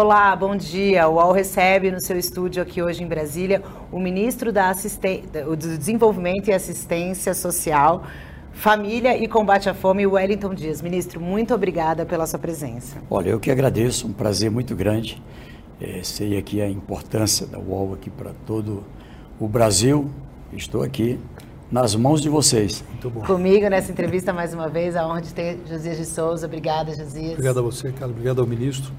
Olá, bom dia. O UOL recebe no seu estúdio aqui hoje em Brasília o ministro da Assisten... do Desenvolvimento e Assistência Social, Família e Combate à Fome, Wellington Dias. Ministro, muito obrigada pela sua presença. Olha, eu que agradeço, um prazer muito grande. É, sei aqui a importância da UOL aqui para todo o Brasil. Estou aqui nas mãos de vocês. Muito bom. Comigo nessa entrevista mais uma vez, a honra de ter Josias de Souza. Obrigada, Josias. Obrigado a você, Carlos. Obrigado ao ministro.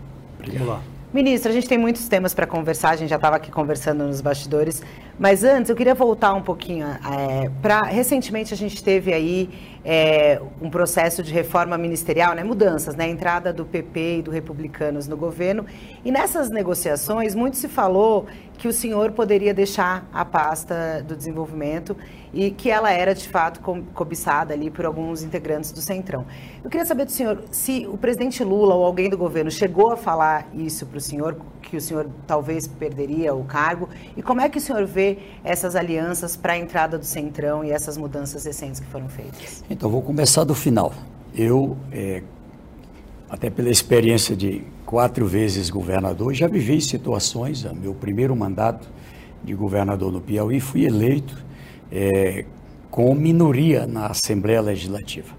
Vamos lá. Ministro, a gente tem muitos temas para conversar, a gente já estava aqui conversando nos bastidores, mas antes eu queria voltar um pouquinho é, para. Recentemente a gente teve aí é, um processo de reforma ministerial, né, mudanças, né, entrada do PP e do Republicanos no governo, e nessas negociações muito se falou que o senhor poderia deixar a pasta do desenvolvimento e que ela era de fato cobiçada ali por alguns integrantes do Centrão. Eu queria saber do senhor se o presidente Lula ou alguém do governo chegou a falar isso para o senhor, que o senhor talvez perderia o cargo, e como é que o senhor vê essas alianças para a entrada do Centrão e essas mudanças recentes que foram feitas? Então, vou começar do final. Eu, é, até pela experiência de quatro vezes governador, já vivi situações, meu primeiro mandato de governador no Piauí, fui eleito é, com minoria na Assembleia Legislativa.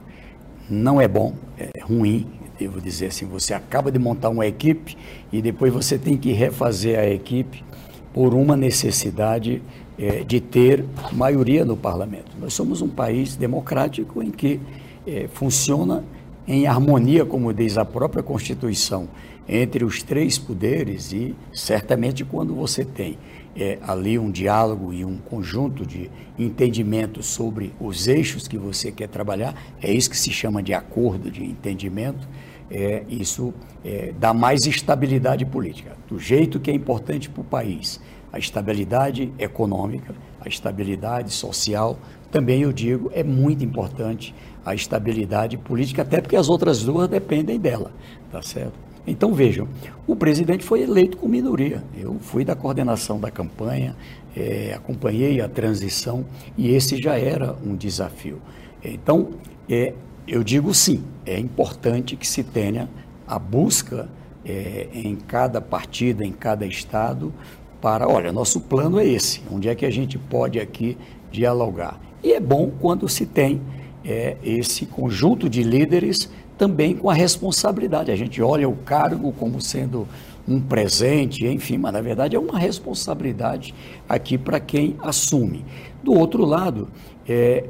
Não é bom, é ruim, devo dizer assim. Você acaba de montar uma equipe e depois você tem que refazer a equipe por uma necessidade é, de ter maioria no parlamento. Nós somos um país democrático em que é, funciona em harmonia, como diz a própria Constituição, entre os três poderes e certamente quando você tem é, ali um diálogo e um conjunto de entendimentos sobre os eixos que você quer trabalhar, é isso que se chama de acordo de entendimento, é, isso é, dá mais estabilidade política, do jeito que é importante para o país. A estabilidade econômica, a estabilidade social, também eu digo, é muito importante a estabilidade política, até porque as outras duas dependem dela, tá certo? Então vejam, o presidente foi eleito com minoria. Eu fui da coordenação da campanha, é, acompanhei a transição e esse já era um desafio. Então, é, eu digo sim, é importante que se tenha a busca é, em cada partida, em cada estado, para, olha, nosso plano é esse, onde é que a gente pode aqui dialogar. E é bom quando se tem é, esse conjunto de líderes também com a responsabilidade. A gente olha o cargo como sendo um presente, enfim, mas na verdade é uma responsabilidade aqui para quem assume. Do outro lado, é,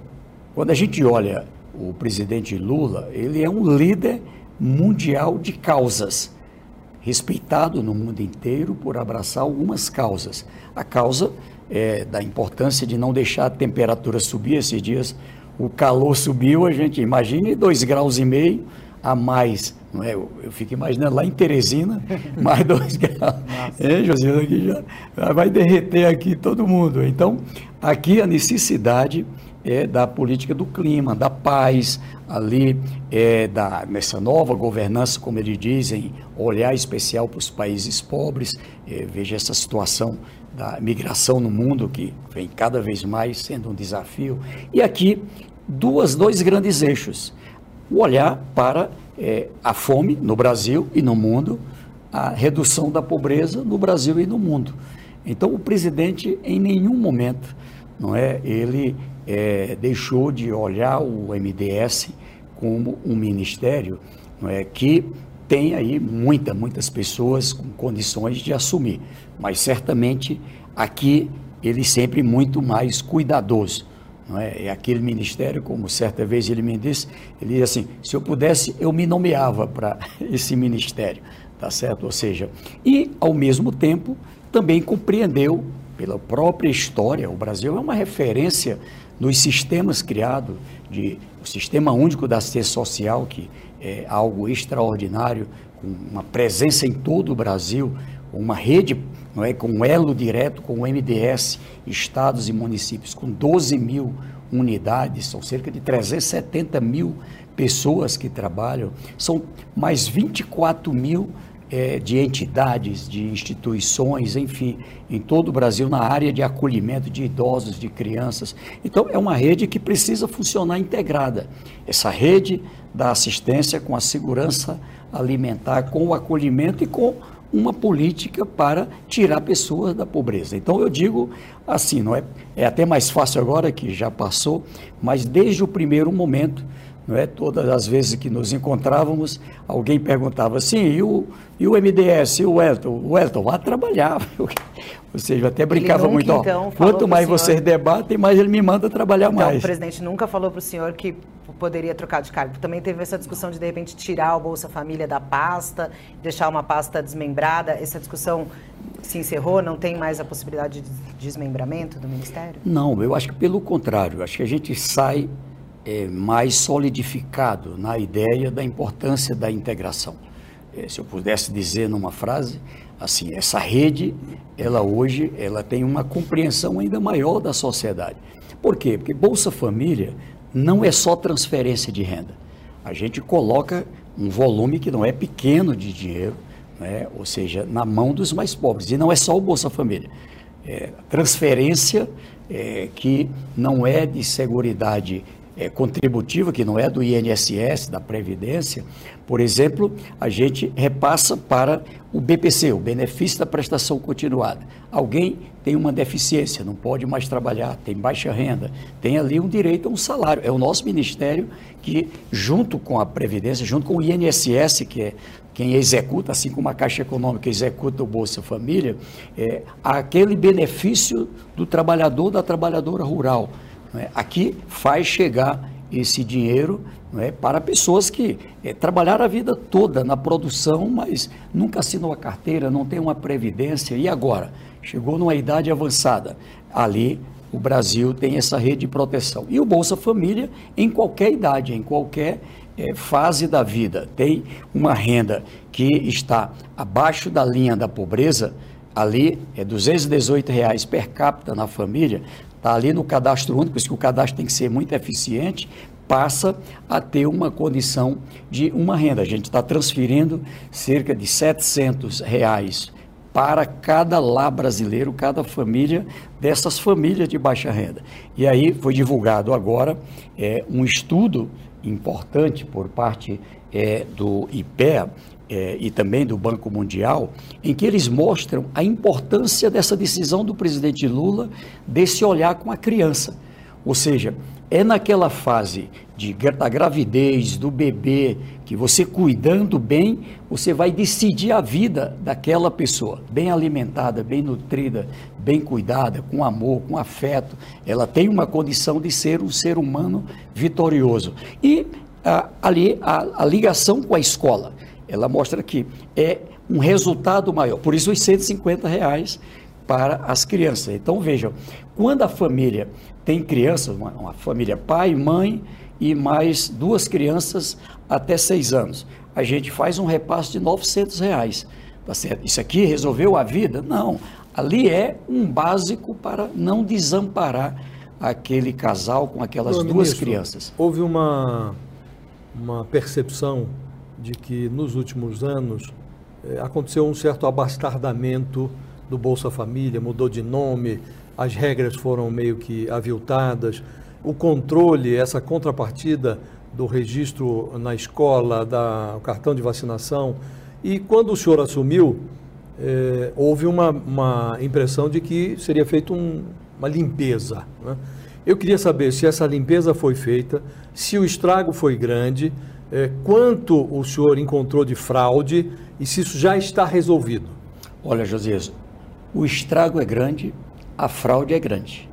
quando a gente olha o presidente Lula, ele é um líder mundial de causas, respeitado no mundo inteiro por abraçar algumas causas. A causa é, da importância de não deixar a temperatura subir esses dias o calor subiu, a gente imagine dois graus e meio a mais, não é? Eu, eu fico imaginando lá em Teresina, mais dois graus. É, José, aqui já vai derreter aqui todo mundo. Então, aqui a necessidade é da política do clima, da paz, ali é da, nessa nova governança, como eles dizem, olhar especial para os países pobres, é, veja essa situação da migração no mundo que vem cada vez mais sendo um desafio. E aqui duas, dois grandes eixos. O olhar para é, a fome no Brasil e no mundo, a redução da pobreza no Brasil e no mundo. Então, o presidente, em nenhum momento, não é, ele é, deixou de olhar o MDS como um ministério não é, que tem aí muita, muitas pessoas com condições de assumir, mas certamente aqui ele sempre muito mais cuidadoso não é? é aquele ministério, como certa vez ele me disse, ele disse assim, se eu pudesse, eu me nomeava para esse ministério, tá certo? Ou seja, e ao mesmo tempo também compreendeu pela própria história, o Brasil é uma referência nos sistemas criados, de, o Sistema Único da Assistência Social, que é algo extraordinário, com uma presença em todo o Brasil, uma rede não é, com um elo direto com o MDS, estados e municípios, com 12 mil unidades, são cerca de 370 mil pessoas que trabalham, são mais 24 mil é, de entidades, de instituições, enfim, em todo o Brasil, na área de acolhimento de idosos, de crianças. Então, é uma rede que precisa funcionar integrada. Essa rede da assistência com a segurança alimentar, com o acolhimento e com uma política para tirar pessoas da pobreza. Então eu digo assim, não é, é até mais fácil agora que já passou, mas desde o primeiro momento não é? Todas as vezes que nos encontrávamos, alguém perguntava assim, e o, e o MDS, e o Elton? O Elton, vá trabalhar. Ou seja, até brincava nunca, muito, então, ó, quanto mais senhor... vocês debatem, mais ele me manda trabalhar então, mais. o presidente nunca falou para o senhor que poderia trocar de cargo. Também teve essa discussão de, de repente, tirar o Bolsa Família da pasta, deixar uma pasta desmembrada. Essa discussão se encerrou? Não tem mais a possibilidade de desmembramento do Ministério? Não, eu acho que pelo contrário. Acho que a gente sai é, mais solidificado na ideia da importância da integração. É, se eu pudesse dizer numa frase, assim, essa rede, ela hoje, ela tem uma compreensão ainda maior da sociedade. Por quê? Porque Bolsa Família não é só transferência de renda. A gente coloca um volume que não é pequeno de dinheiro, né? ou seja, na mão dos mais pobres. E não é só o Bolsa Família. É, transferência é, que não é de seguridade é, contributiva, que não é do INSS, da Previdência, por exemplo, a gente repassa para o BPC, o benefício da prestação continuada. Alguém tem uma deficiência, não pode mais trabalhar, tem baixa renda, tem ali um direito a um salário. É o nosso ministério que, junto com a Previdência, junto com o INSS, que é quem executa, assim como a Caixa Econômica executa o Bolsa Família, é aquele benefício do trabalhador, da trabalhadora rural é? Aqui faz chegar esse dinheiro é, para pessoas que é, trabalharam a vida toda na produção, mas nunca assinou a carteira, não tem uma previdência, e agora? Chegou numa idade avançada. Ali o Brasil tem essa rede de proteção. E o Bolsa Família, em qualquer idade, em qualquer é, fase da vida, tem uma renda que está abaixo da linha da pobreza, ali é 218 reais per capita na família, está ali no cadastro único, por isso que o cadastro tem que ser muito eficiente, passa a ter uma condição de uma renda. A gente está transferindo cerca de 700 reais para cada lar brasileiro, cada família dessas famílias de baixa renda. E aí foi divulgado agora é, um estudo importante por parte é, do IPEA, é, e também do Banco Mundial, em que eles mostram a importância dessa decisão do presidente Lula desse olhar com a criança. Ou seja, é naquela fase de, da gravidez, do bebê, que você cuidando bem, você vai decidir a vida daquela pessoa, bem alimentada, bem nutrida, bem cuidada, com amor, com afeto. Ela tem uma condição de ser um ser humano vitorioso. E a, ali a, a ligação com a escola ela mostra que é um resultado maior. Por isso, os 150 reais para as crianças. Então, vejam, quando a família tem crianças, uma, uma família pai, mãe e mais duas crianças até seis anos, a gente faz um repasse de 900 reais. Tá certo? Isso aqui resolveu a vida? Não. Ali é um básico para não desamparar aquele casal com aquelas duas ministro, crianças. Houve uma, uma percepção de que nos últimos anos eh, aconteceu um certo abastardamento do Bolsa Família, mudou de nome, as regras foram meio que aviltadas, o controle, essa contrapartida do registro na escola, da, o cartão de vacinação. E quando o senhor assumiu, eh, houve uma, uma, impressão de que seria feita um, uma limpeza. Né? Eu queria saber se essa limpeza foi feita, se o estrago foi grande, é, quanto o senhor encontrou de fraude e se isso já está resolvido? Olha, Josias, o estrago é grande, a fraude é grande.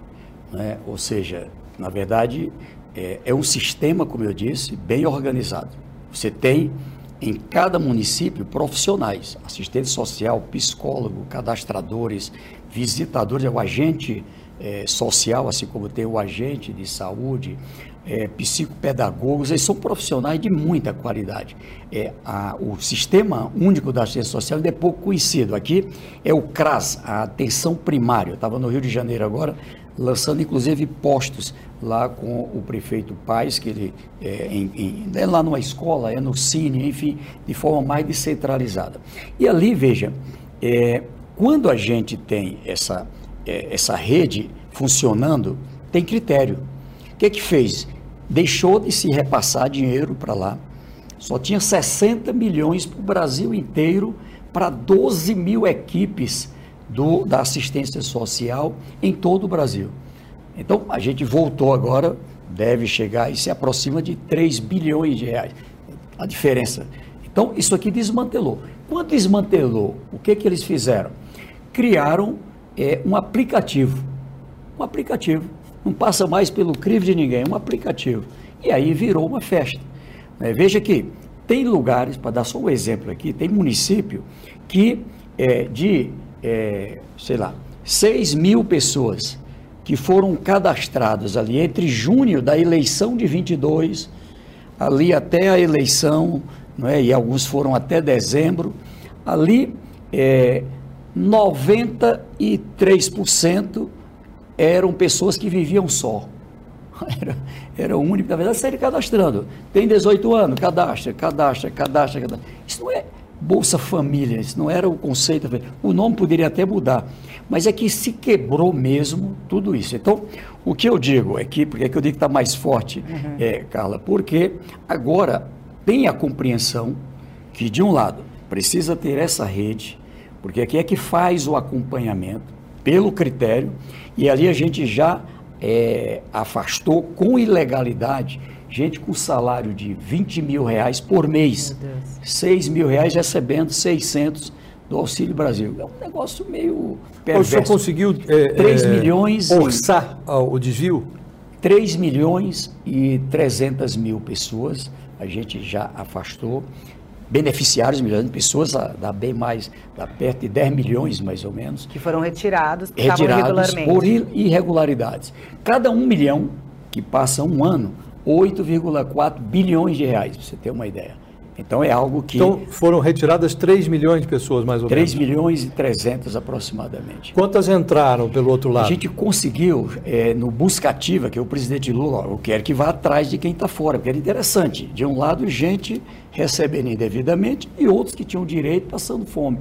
Né? Ou seja, na verdade, é, é um sistema, como eu disse, bem organizado. Você tem em cada município profissionais, assistente social, psicólogo, cadastradores, visitadores, é o agente é, social, assim como tem o agente de saúde, é, psicopedagogos, eles são profissionais de muita qualidade. É, a, o Sistema Único da Assistência Social é pouco conhecido. Aqui é o CRAS, a atenção primária. Eu estava no Rio de Janeiro agora, lançando inclusive postos lá com o prefeito Paz, que ele é, em, em, é lá numa escola, é no Cine, enfim, de forma mais descentralizada. E ali, veja, é, quando a gente tem essa, é, essa rede funcionando, tem critério. O que que fez? Deixou de se repassar dinheiro para lá. Só tinha 60 milhões para o Brasil inteiro para 12 mil equipes do, da assistência social em todo o Brasil. Então, a gente voltou agora, deve chegar e se aproxima de 3 bilhões de reais. A diferença. Então, isso aqui desmantelou. Quando desmantelou, o que, que eles fizeram? Criaram é, um aplicativo. Um aplicativo. Não passa mais pelo crivo de ninguém, um aplicativo. E aí virou uma festa. É, veja que tem lugares, para dar só um exemplo aqui, tem município que é, de, é, sei lá, 6 mil pessoas que foram cadastradas ali entre junho da eleição de 22, ali até a eleição, é? e alguns foram até dezembro, ali é, 93% eram pessoas que viviam só. Era, era o único, na verdade, saíram cadastrando. Tem 18 anos, cadastra, cadastra, cadastra, cadastra. Isso não é Bolsa Família, isso não era o conceito. O nome poderia até mudar, mas é que se quebrou mesmo tudo isso. Então, o que eu digo é que, porque é que eu digo que está mais forte, uhum. é, Carla, porque agora tem a compreensão que, de um lado, precisa ter essa rede, porque aqui é que faz o acompanhamento pelo critério, e ali a gente já é, afastou com ilegalidade gente com salário de 20 mil reais por mês, 6 mil reais recebendo 600 do Auxílio Brasil. É um negócio meio perverso. O senhor conseguiu é, 3 é, milhões orçar e, o desvio? 3 milhões e 300 mil pessoas a gente já afastou. Beneficiários, milhões de pessoas, dá bem mais, dá perto de 10 milhões mais ou menos. Que foram retirados, retirados por irregularidades. Cada um milhão que passa um ano 8,4 bilhões de reais, para você ter uma ideia. Então é algo que. Então foram retiradas 3 milhões de pessoas, mais ou 3 menos. 3 milhões e 300 aproximadamente. Quantas entraram pelo outro lado? A gente conseguiu, é, no Buscativa, que é o presidente Lula, eu quero que vá atrás de quem está fora, porque era interessante. De um lado, gente recebendo indevidamente e outros que tinham direito passando fome.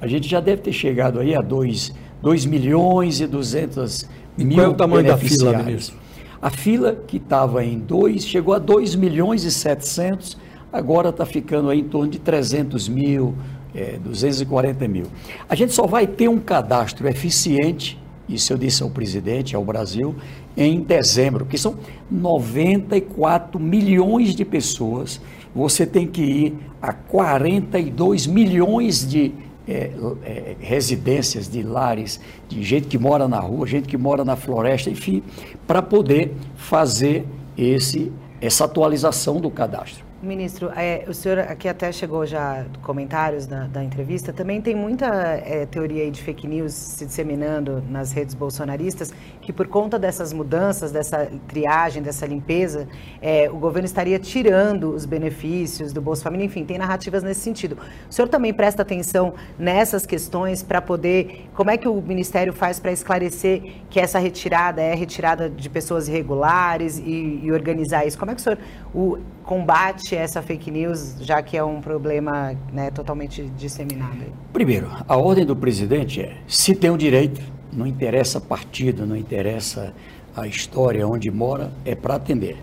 A gente já deve ter chegado aí a 2, 2 milhões e 200 mil. Qual é o tamanho da fila, ministro? A fila que estava em 2, chegou a 2 milhões e 700, agora está ficando aí em torno de 300 mil, é, 240 mil. A gente só vai ter um cadastro eficiente, isso eu disse ao presidente, ao Brasil, em dezembro, que são 94 milhões de pessoas. Você tem que ir a 42 milhões de é, é, residências, de lares, de gente que mora na rua, gente que mora na floresta, enfim, para poder fazer esse, essa atualização do cadastro. Ministro, é, o senhor aqui até chegou já comentários da, da entrevista. Também tem muita é, teoria de fake news se disseminando nas redes bolsonaristas que por conta dessas mudanças, dessa triagem, dessa limpeza, é, o governo estaria tirando os benefícios do Bolsa Família. Enfim, tem narrativas nesse sentido. O senhor também presta atenção nessas questões para poder. Como é que o Ministério faz para esclarecer que essa retirada é retirada de pessoas irregulares e, e organizar isso? Como é que o senhor o, combate essa fake news, já que é um problema né, totalmente disseminado? Primeiro, a ordem do presidente é: se tem o direito, não interessa partido, não interessa a história onde mora, é para atender.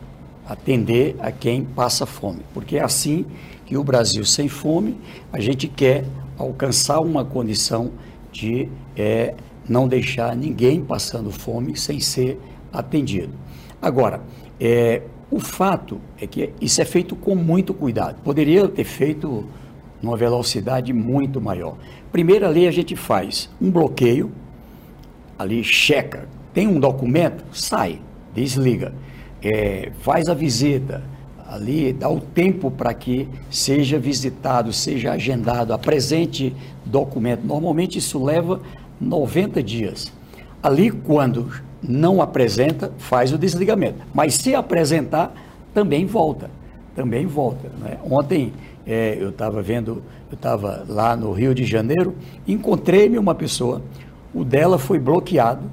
Atender a quem passa fome. Porque é assim que o Brasil, sem fome, a gente quer alcançar uma condição de é, não deixar ninguém passando fome sem ser atendido. Agora, é, o fato é que isso é feito com muito cuidado. Poderia ter feito numa velocidade muito maior. Primeiro ali a gente faz um bloqueio, ali checa, tem um documento, sai, desliga, é, faz a visita, ali dá o tempo para que seja visitado, seja agendado, apresente documento. Normalmente isso leva 90 dias. Ali quando não apresenta, faz o desligamento. Mas se apresentar, também volta. Também volta. Né? Ontem é, eu estava vendo, eu estava lá no Rio de Janeiro, encontrei-me uma pessoa, o dela foi bloqueado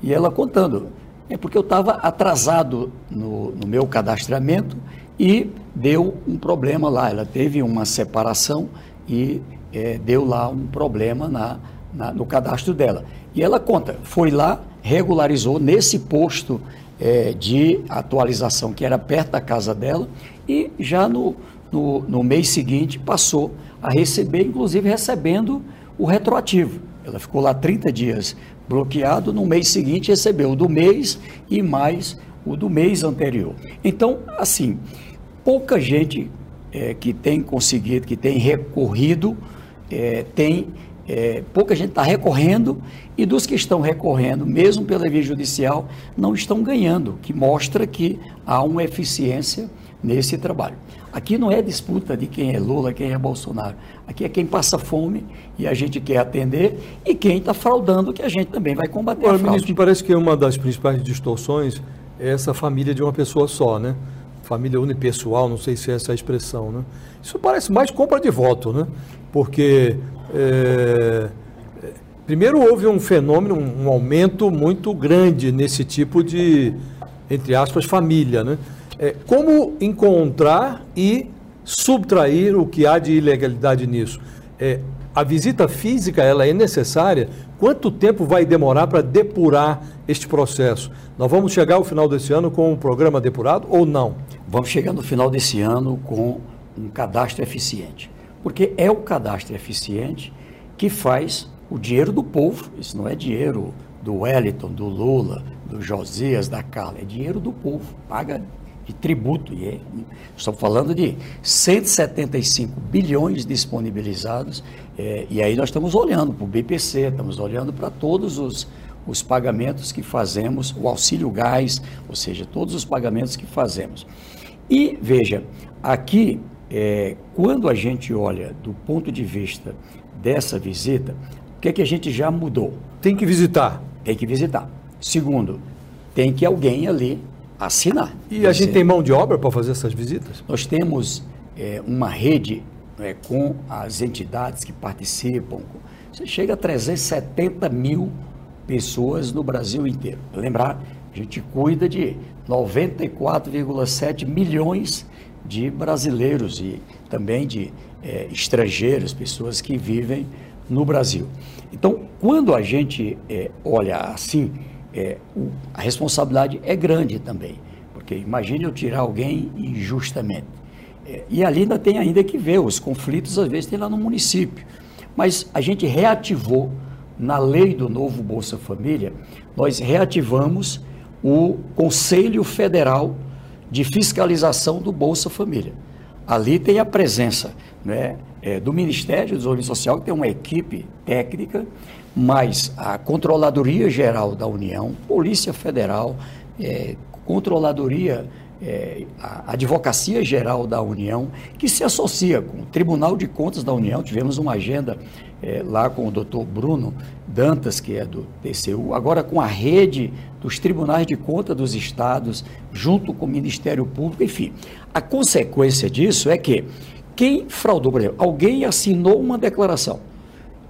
e ela contando. É porque eu estava atrasado no, no meu cadastramento e deu um problema lá. Ela teve uma separação e é, deu lá um problema na, na, no cadastro dela. E ela conta, foi lá, regularizou nesse posto é, de atualização que era perto da casa dela e já no, no, no mês seguinte passou a receber, inclusive recebendo o retroativo. Ela ficou lá 30 dias bloqueado, no mês seguinte recebeu o do mês e mais o do mês anterior. Então, assim, pouca gente é, que tem conseguido, que tem recorrido, é, tem é, pouca gente está recorrendo e dos que estão recorrendo, mesmo pela via judicial, não estão ganhando, que mostra que há uma eficiência nesse trabalho. Aqui não é disputa de quem é Lula, quem é Bolsonaro. Aqui é quem passa fome e a gente quer atender e quem está fraudando que a gente também vai combater. Agora, ministro, me parece que uma das principais distorções é essa família de uma pessoa só, né? Família unipessoal, não sei se é essa a expressão, né? Isso parece mais compra de voto, né? Porque é, primeiro houve um fenômeno, um aumento muito grande nesse tipo de, entre aspas, família, né? É, como encontrar e subtrair o que há de ilegalidade nisso? É, a visita física ela é necessária? Quanto tempo vai demorar para depurar este processo? Nós vamos chegar ao final desse ano com um programa depurado ou não? Vamos chegar no final desse ano com um cadastro eficiente. Porque é o cadastro eficiente que faz o dinheiro do povo, isso não é dinheiro do Wellington, do Lula, do Josias, da Carla, é dinheiro do povo, paga de tributo. E é, estamos falando de 175 bilhões disponibilizados, é, e aí nós estamos olhando para o BPC, estamos olhando para todos os, os pagamentos que fazemos, o auxílio gás, ou seja, todos os pagamentos que fazemos. E veja, aqui, é, quando a gente olha do ponto de vista dessa visita, o que é que a gente já mudou? Tem que visitar. Tem que visitar. Segundo, tem que alguém ali assinar. E a gente tem mão de obra para fazer essas visitas? Nós temos é, uma rede é, com as entidades que participam. Você chega a 370 mil pessoas no Brasil inteiro. Lembrar, a gente cuida de 94,7 milhões de brasileiros e também de é, estrangeiros, pessoas que vivem no Brasil. Então, quando a gente é, olha assim, é, a responsabilidade é grande também, porque imagine eu tirar alguém injustamente. É, e ali ainda tem ainda que ver, os conflitos às vezes tem lá no município. Mas a gente reativou, na lei do novo Bolsa Família, nós reativamos o Conselho Federal de Fiscalização do Bolsa Família. Ali tem a presença né, é, do Ministério do Desenvolvimento Social, que tem uma equipe técnica, mas a Controladoria Geral da União, Polícia Federal, é, Controladoria, é, a Advocacia Geral da União, que se associa com o Tribunal de Contas da União. Tivemos uma agenda é, lá com o doutor Bruno Dantas, que é do TCU, agora com a rede dos tribunais de conta dos estados, junto com o Ministério Público, enfim. A consequência disso é que quem fraudou, por exemplo, alguém assinou uma declaração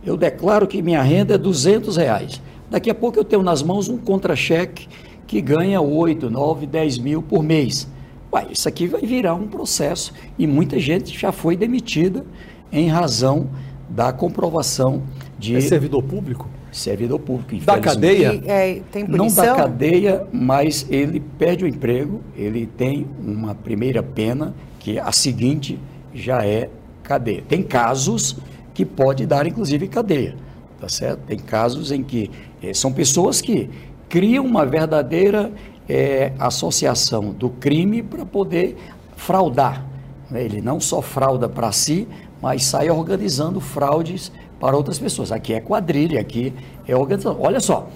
eu declaro que minha renda é 200 reais. Daqui a pouco eu tenho nas mãos um contra-cheque que ganha 8, 9, 10 mil por mês. Uai, isso aqui vai virar um processo e muita gente já foi demitida em razão da comprovação de. É servidor público? Servidor público, Da cadeia? E, é, tem Não da cadeia, mas ele perde o emprego, ele tem uma primeira pena, que a seguinte já é cadeia. Tem casos que pode dar inclusive cadeia, tá certo? Tem casos em que eh, são pessoas que criam uma verdadeira eh, associação do crime para poder fraudar. Né? Ele não só frauda para si, mas sai organizando fraudes para outras pessoas. Aqui é quadrilha, aqui é organização. Olha só,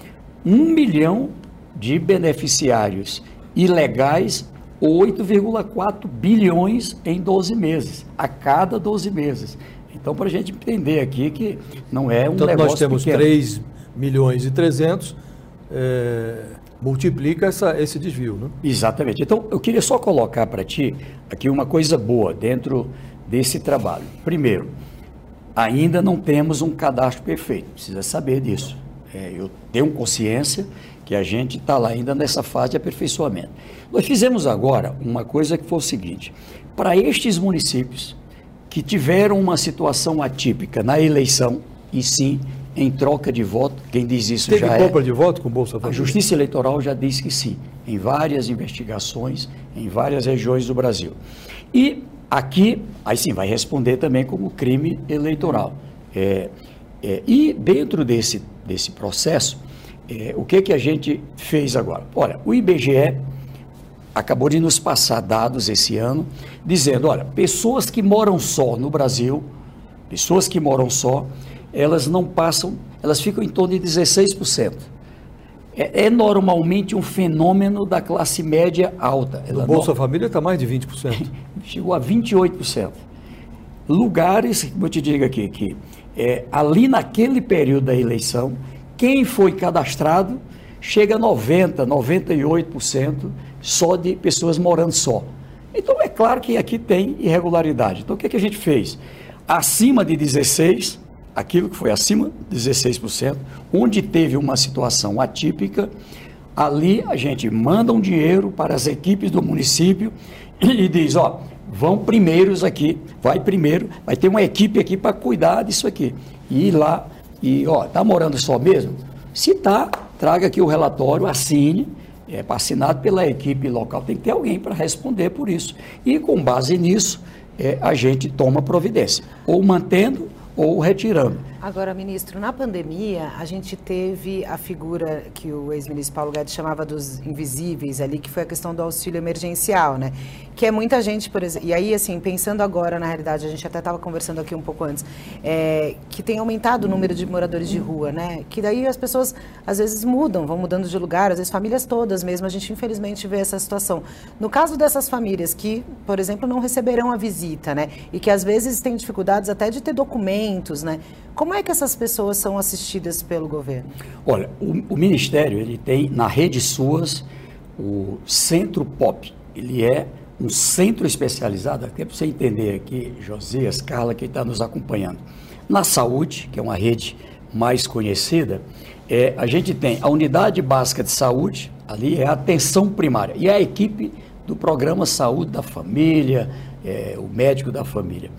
um milhão de beneficiários ilegais 8,4 bilhões em 12 meses, a cada 12 meses. Então, para a gente entender aqui que não é um então, negócio nós temos pequeno. 3 milhões e 300, é, multiplica essa, esse desvio, né? Exatamente. Então, eu queria só colocar para ti aqui uma coisa boa dentro desse trabalho. Primeiro, ainda não temos um cadastro perfeito, precisa saber disso. É, eu tenho consciência que a gente está lá ainda nessa fase de aperfeiçoamento. Nós fizemos agora uma coisa que foi o seguinte: para estes municípios, que tiveram uma situação atípica na eleição, e sim em troca de voto, quem diz isso Teve já é... compra de voto com Bolsa Família? A Justiça Eleitoral já diz que sim, em várias investigações, em várias regiões do Brasil. E Aqui, aí sim, vai responder também como crime eleitoral. É, é, e dentro desse, desse processo, é, o que, que a gente fez agora? Olha, o IBGE acabou de nos passar dados esse ano, dizendo, olha, pessoas que moram só no Brasil, pessoas que moram só, elas não passam, elas ficam em torno de 16%. É, é normalmente um fenômeno da classe média alta. O Bolsa não... Família está mais de 20%. Chegou a 28%. Lugares, como eu te digo aqui, que é, ali naquele período da eleição, quem foi cadastrado chega a 90%, 98% só de pessoas morando só. Então é claro que aqui tem irregularidade. Então o que, é que a gente fez? Acima de 16%, aquilo que foi acima de 16%, onde teve uma situação atípica, ali a gente manda um dinheiro para as equipes do município e diz, ó, vão primeiros aqui, vai primeiro, vai ter uma equipe aqui para cuidar disso aqui. E ir lá e, ó, tá morando só mesmo? Se tá, traga aqui o relatório, assine, é assinado pela equipe local, tem que ter alguém para responder por isso. E com base nisso, é, a gente toma providência, ou mantendo ou retirando. Agora, ministro, na pandemia, a gente teve a figura que o ex-ministro Paulo Guedes chamava dos invisíveis ali, que foi a questão do auxílio emergencial, né? Que é muita gente, por exemplo, e aí, assim, pensando agora, na realidade, a gente até estava conversando aqui um pouco antes, é, que tem aumentado o número de moradores de rua, né? Que daí as pessoas, às vezes, mudam, vão mudando de lugar, às vezes famílias todas mesmo, a gente infelizmente vê essa situação. No caso dessas famílias que, por exemplo, não receberão a visita, né? E que às vezes têm dificuldades até de ter documentos, né? Como é que essas pessoas são assistidas pelo governo? Olha, o, o Ministério ele tem na rede SUAS o Centro POP. Ele é um centro especializado, até para você entender aqui, Josias, Carla, quem está nos acompanhando. Na saúde, que é uma rede mais conhecida, é, a gente tem a unidade básica de saúde, ali é a atenção primária, e a equipe do programa Saúde da Família, é, o médico da família.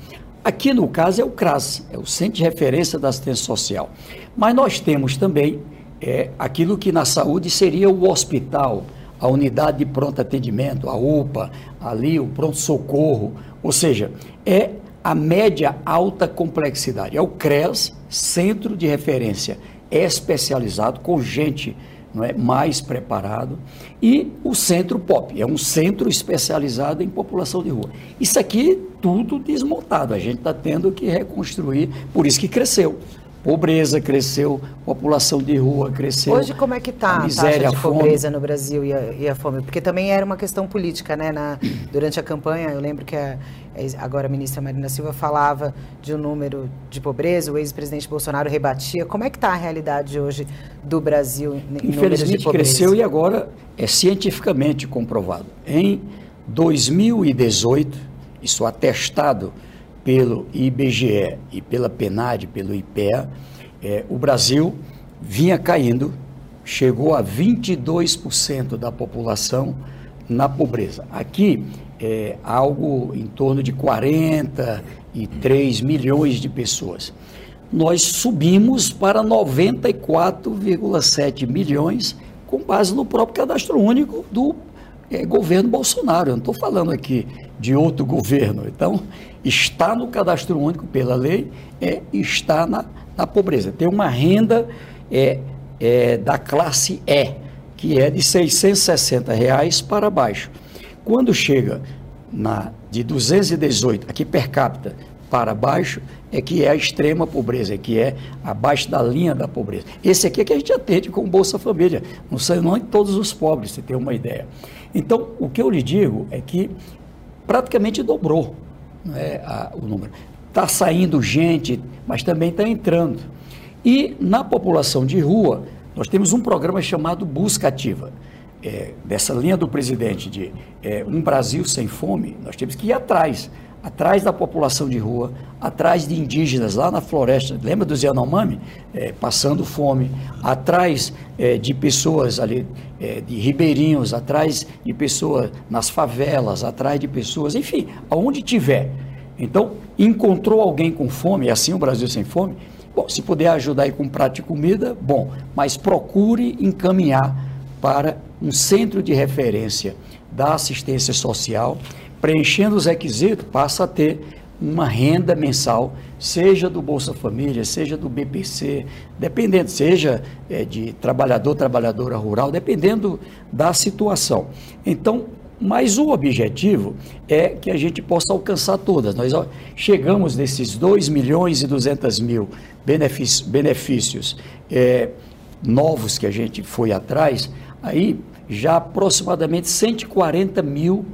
Aqui no caso é o CRAS, é o Centro de Referência da Assistência Social. Mas nós temos também é, aquilo que na saúde seria o hospital, a unidade de pronto atendimento, a UPA, ali o pronto-socorro, ou seja, é a média alta complexidade. É o CRES, Centro de Referência Especializado, com gente não é, mais preparado, e o Centro POP, é um centro especializado em população de rua. Isso aqui tudo desmontado, a gente está tendo que reconstruir, por isso que cresceu. Pobreza cresceu, população de rua cresceu. Hoje como é que está a, miséria, a taxa de pobreza no Brasil e a, e a, fome? Porque também era uma questão política, né? Na, durante a campanha, eu lembro que a, agora a ministra Marina Silva falava de um número de pobreza, o ex-presidente Bolsonaro rebatia. Como é que está a realidade hoje do Brasil em Infelizmente cresceu e agora é cientificamente comprovado. Em 2018, isso atestado pelo IBGE e pela PNAD, pelo IPEA, é, o Brasil vinha caindo, chegou a 22% da população na pobreza. Aqui é algo em torno de 43 milhões de pessoas. Nós subimos para 94,7 milhões com base no próprio cadastro único do é, governo Bolsonaro. Eu não estou falando aqui de outro governo. Então, está no cadastro único pela lei, é, está na, na pobreza. Tem uma renda é, é, da classe E, que é de 660 reais para baixo. Quando chega na de 218, aqui per capita, para baixo, é que é a extrema pobreza, é que é abaixo da linha da pobreza. Esse aqui é que a gente atende com Bolsa Família. Não são não todos os pobres, você tem uma ideia. Então, o que eu lhe digo é que praticamente dobrou é, a, o número. Está saindo gente, mas também está entrando. E na população de rua, nós temos um programa chamado Busca Ativa. É, dessa linha do presidente de é, um Brasil sem fome, nós temos que ir atrás atrás da população de rua, atrás de indígenas lá na floresta, lembra dos Yanomami? É, passando fome, atrás é, de pessoas ali, é, de ribeirinhos, atrás de pessoas nas favelas, atrás de pessoas, enfim, aonde tiver. Então, encontrou alguém com fome, é assim o Brasil sem fome? Bom, se puder ajudar aí com prato de comida, bom, mas procure encaminhar para um centro de referência da assistência social preenchendo os requisitos, passa a ter uma renda mensal, seja do Bolsa Família, seja do BPC, dependendo, seja é, de trabalhador, trabalhadora rural, dependendo da situação. Então, mas o objetivo é que a gente possa alcançar todas. Nós chegamos nesses 2 milhões e 200 mil benefícios, benefícios é, novos que a gente foi atrás, aí já aproximadamente 140 mil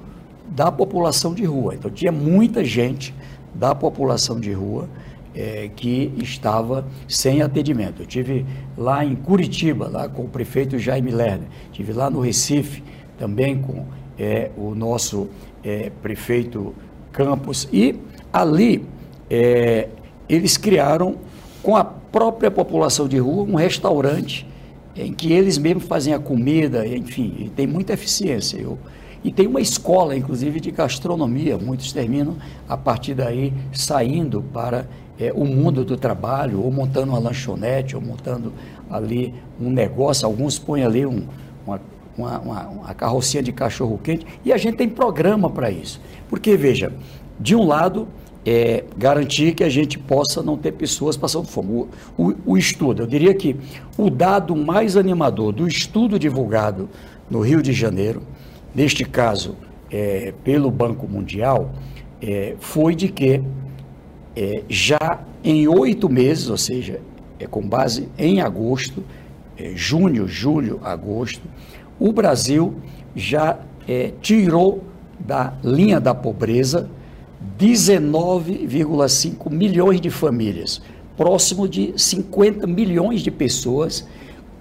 da população de rua. Então tinha muita gente da população de rua é, que estava sem atendimento. Eu tive lá em Curitiba, lá com o prefeito Jaime Lerner, tive lá no Recife também com é, o nosso é, prefeito Campos e ali é, eles criaram com a própria população de rua um restaurante em que eles mesmos fazem a comida, enfim, tem muita eficiência. Eu, e tem uma escola, inclusive, de gastronomia. Muitos terminam a partir daí saindo para é, o mundo do trabalho, ou montando uma lanchonete, ou montando ali um negócio. Alguns põem ali um, uma, uma, uma, uma carrocinha de cachorro quente. E a gente tem programa para isso. Porque, veja, de um lado, é, garantir que a gente possa não ter pessoas passando fome. O, o, o, estudo, eu diria que o dado mais animador do estudo divulgado no Rio de Janeiro neste caso é, pelo Banco Mundial, é, foi de que é, já em oito meses, ou seja, é com base em agosto, é, junho, julho, agosto, o Brasil já é, tirou da linha da pobreza 19,5 milhões de famílias, próximo de 50 milhões de pessoas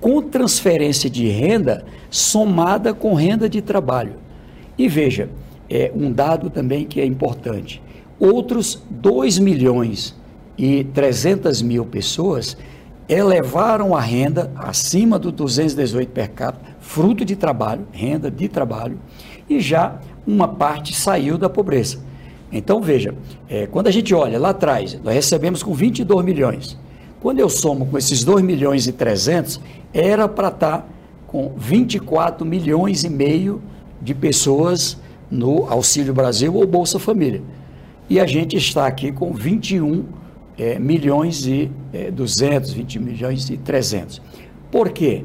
com transferência de renda somada com renda de trabalho. E veja, é um dado também que é importante. Outros 2 milhões e 300 mil pessoas elevaram a renda acima do 218 per capita, fruto de trabalho, renda de trabalho, e já uma parte saiu da pobreza. Então, veja, é, quando a gente olha lá atrás, nós recebemos com 22 milhões. Quando eu somo com esses 2 milhões e 300, era para estar tá com 24 milhões e meio de pessoas no Auxílio Brasil ou Bolsa Família. E a gente está aqui com 21 é, milhões e é, 200, 20 milhões e 300. Por quê?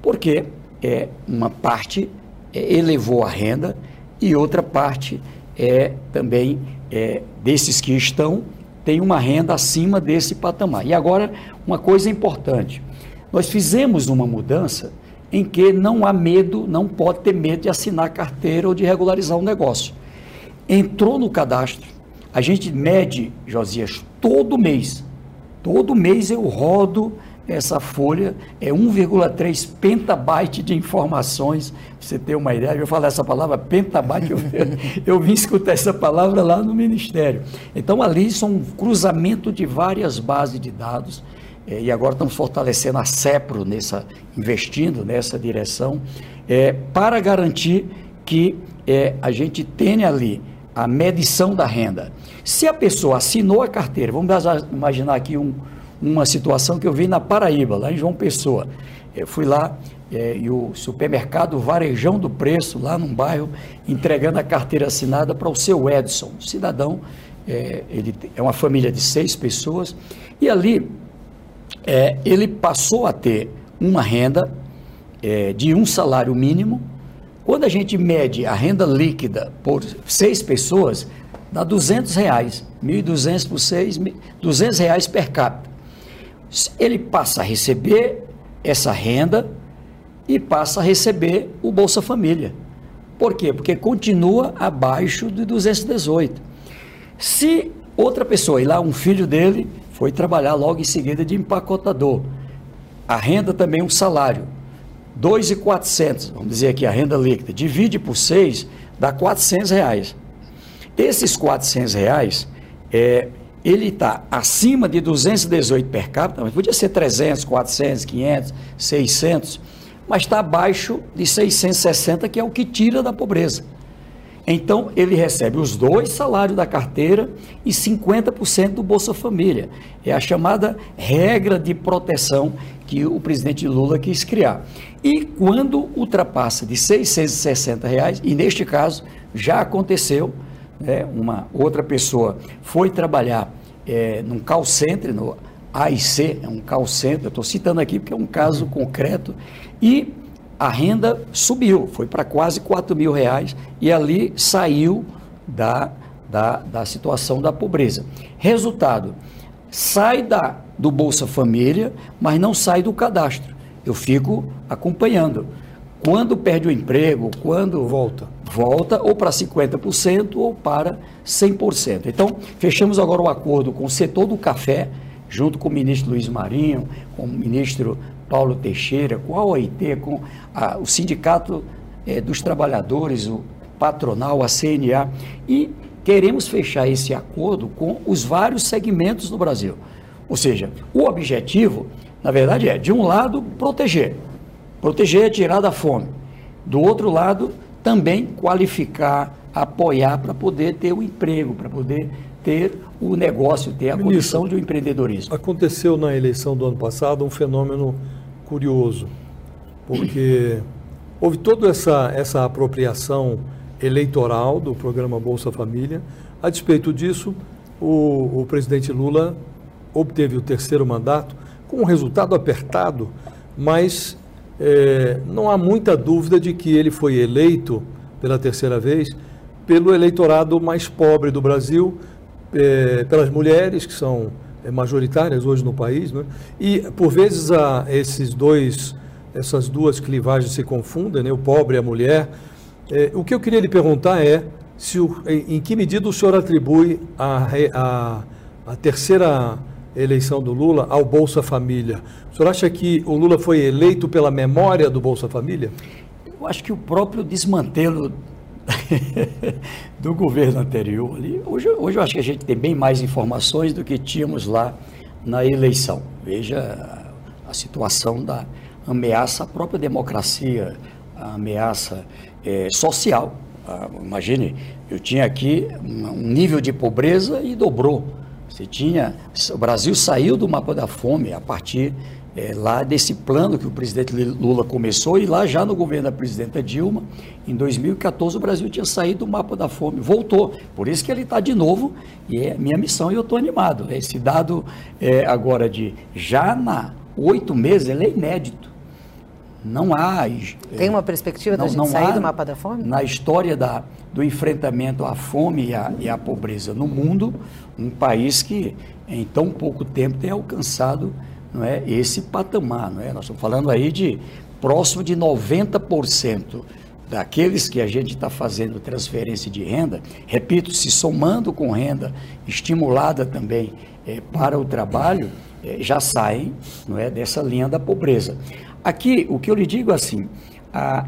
Porque é, uma parte é, elevou a renda e outra parte é também é, desses que estão tem uma renda acima desse patamar. E agora, uma coisa importante: nós fizemos uma mudança em que não há medo, não pode ter medo de assinar carteira ou de regularizar um negócio. Entrou no cadastro, a gente mede, Josias, todo mês. Todo mês eu rodo essa folha, é 1,3 pentabyte de informações. Você ter uma ideia, eu falar essa palavra pentabyte, eu, eu vim escutar essa palavra lá no Ministério. Então ali são um cruzamento de várias bases de dados é, e agora estamos fortalecendo a CEPRO, nessa, investindo nessa direção, é, para garantir que é, a gente tenha ali a medição da renda. Se a pessoa assinou a carteira, vamos imaginar aqui um, uma situação que eu vi na Paraíba, lá em João Pessoa. Eu fui lá é, e o supermercado Varejão do Preço, lá num bairro, entregando a carteira assinada para o seu Edson, cidadão, é, ele é uma família de seis pessoas, e ali é, ele passou a ter uma renda é, de um salário mínimo. Quando a gente mede a renda líquida por seis pessoas, dá 200 reais, 1.200 por seis, 200 reais per capita. Ele passa a receber essa renda e passa a receber o Bolsa Família. Por quê? Porque continua abaixo de 218. Se outra pessoa, e lá um filho dele, foi trabalhar logo em seguida de empacotador. A renda também um salário. 2.400, vamos dizer aqui a renda líquida, divide por 6, dá 400 reais. Esses 400 reais, é, ele está acima de 218 per capita, mas podia ser 300, 400, 500, 600, mas está abaixo de 660, que é o que tira da pobreza. Então, ele recebe os dois salários da carteira e 50% do Bolsa Família. É a chamada regra de proteção que o presidente Lula quis criar. E quando ultrapassa de 660 reais, e neste caso já aconteceu, né, uma outra pessoa foi trabalhar é, num call center, no AIC, é um call center, estou citando aqui porque é um caso concreto, e a renda subiu, foi para quase 4 mil reais, e ali saiu da, da, da situação da pobreza. Resultado, sai da, do Bolsa Família, mas não sai do cadastro. Eu fico acompanhando. Quando perde o emprego, quando volta, volta ou para 50% ou para 100%. Então, fechamos agora o acordo com o setor do café, junto com o ministro Luiz Marinho, com o ministro Paulo Teixeira, com a OIT, com a, o Sindicato eh, dos Trabalhadores, o patronal, a CNA, e queremos fechar esse acordo com os vários segmentos do Brasil. Ou seja, o objetivo, na verdade, é, de um lado, proteger Proteger é tirar da fome. Do outro lado, também qualificar, apoiar para poder ter o emprego, para poder ter o negócio, ter a Ministro, condição de um empreendedorismo. Aconteceu na eleição do ano passado um fenômeno curioso, porque houve toda essa, essa apropriação eleitoral do programa Bolsa Família. A despeito disso, o, o presidente Lula obteve o terceiro mandato com um resultado apertado, mas é, não há muita dúvida de que ele foi eleito pela terceira vez pelo eleitorado mais pobre do Brasil, é, pelas mulheres, que são majoritárias hoje no país, né? e por vezes a, esses dois, essas duas clivagens se confundem, né? o pobre e a mulher. É, o que eu queria lhe perguntar é se o, em que medida o senhor atribui a, a, a terceira eleição do Lula ao Bolsa Família. O senhor acha que o Lula foi eleito pela memória do Bolsa Família? Eu acho que o próprio desmantelo do governo anterior ali, hoje, hoje eu acho que a gente tem bem mais informações do que tínhamos lá na eleição. Veja a situação da ameaça à própria democracia, a ameaça é, social. Ah, imagine, eu tinha aqui um nível de pobreza e dobrou. Você tinha, o Brasil saiu do mapa da fome a partir é, lá desse plano que o presidente Lula começou e lá já no governo da presidenta Dilma, em 2014 o Brasil tinha saído do mapa da fome, voltou. Por isso que ele está de novo e é minha missão e eu estou animado. Esse dado é, agora de já na oito meses, ele é inédito. Não há. Tem uma perspectiva da não, gente não sair do mapa da fome? Na história da, do enfrentamento à fome e à, e à pobreza no mundo, um país que em tão pouco tempo tem alcançado não é, esse patamar. Não é? Nós estamos falando aí de próximo de 90% daqueles que a gente está fazendo transferência de renda, repito, se somando com renda estimulada também é, para o trabalho, é, já saem não é, dessa linha da pobreza. Aqui, o que eu lhe digo assim, a,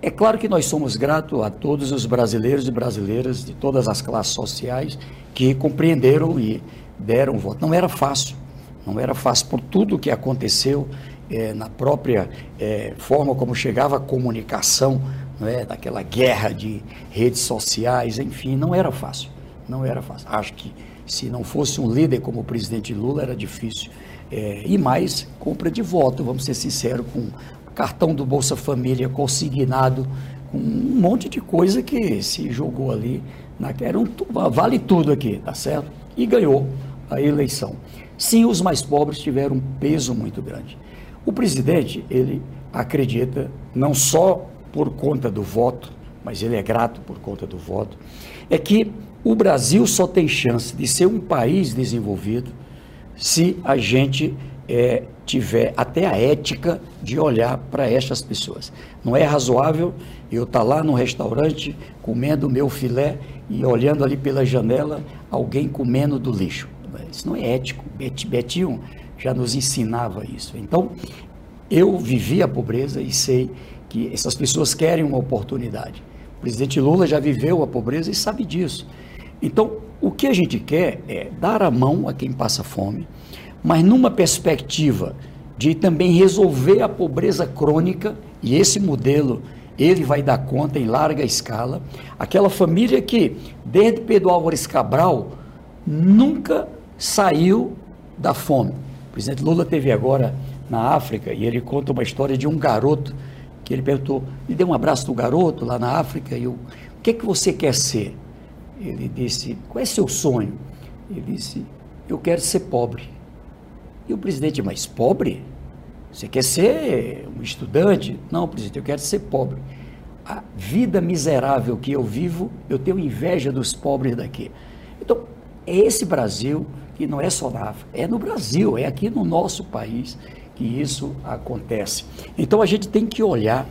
é claro que nós somos gratos a todos os brasileiros e brasileiras de todas as classes sociais que compreenderam e deram voto. Não era fácil, não era fácil por tudo o que aconteceu é, na própria é, forma como chegava a comunicação, não é, daquela guerra de redes sociais, enfim, não era fácil, não era fácil. Acho que se não fosse um líder como o presidente Lula era difícil. É, e mais compra de voto, vamos ser sinceros, com cartão do Bolsa Família consignado, com um monte de coisa que se jogou ali. Na, era um, vale tudo aqui, tá certo? E ganhou a eleição. Sim, os mais pobres tiveram um peso muito grande. O presidente, ele acredita, não só por conta do voto, mas ele é grato por conta do voto, é que o Brasil só tem chance de ser um país desenvolvido se a gente é, tiver até a ética de olhar para estas pessoas. Não é razoável eu estar tá lá no restaurante comendo meu filé e olhando ali pela janela alguém comendo do lixo. Isso não é ético. Betinho já nos ensinava isso. Então, eu vivi a pobreza e sei que essas pessoas querem uma oportunidade. O presidente Lula já viveu a pobreza e sabe disso. Então, o que a gente quer é dar a mão a quem passa fome, mas numa perspectiva de também resolver a pobreza crônica, e esse modelo ele vai dar conta em larga escala. Aquela família que, desde Pedro Álvares Cabral, nunca saiu da fome. O presidente Lula teve agora na África e ele conta uma história de um garoto que ele perguntou, ele deu um abraço do garoto lá na África e o que é que você quer ser? ele disse: Qual é seu sonho? Ele disse: Eu quero ser pobre. E o presidente, mas pobre? Você quer ser um estudante? Não, presidente, eu quero ser pobre. A vida miserável que eu vivo, eu tenho inveja dos pobres daqui. Então, é esse Brasil que não é só na África, é no Brasil, é aqui no nosso país que isso acontece. Então, a gente tem que olhar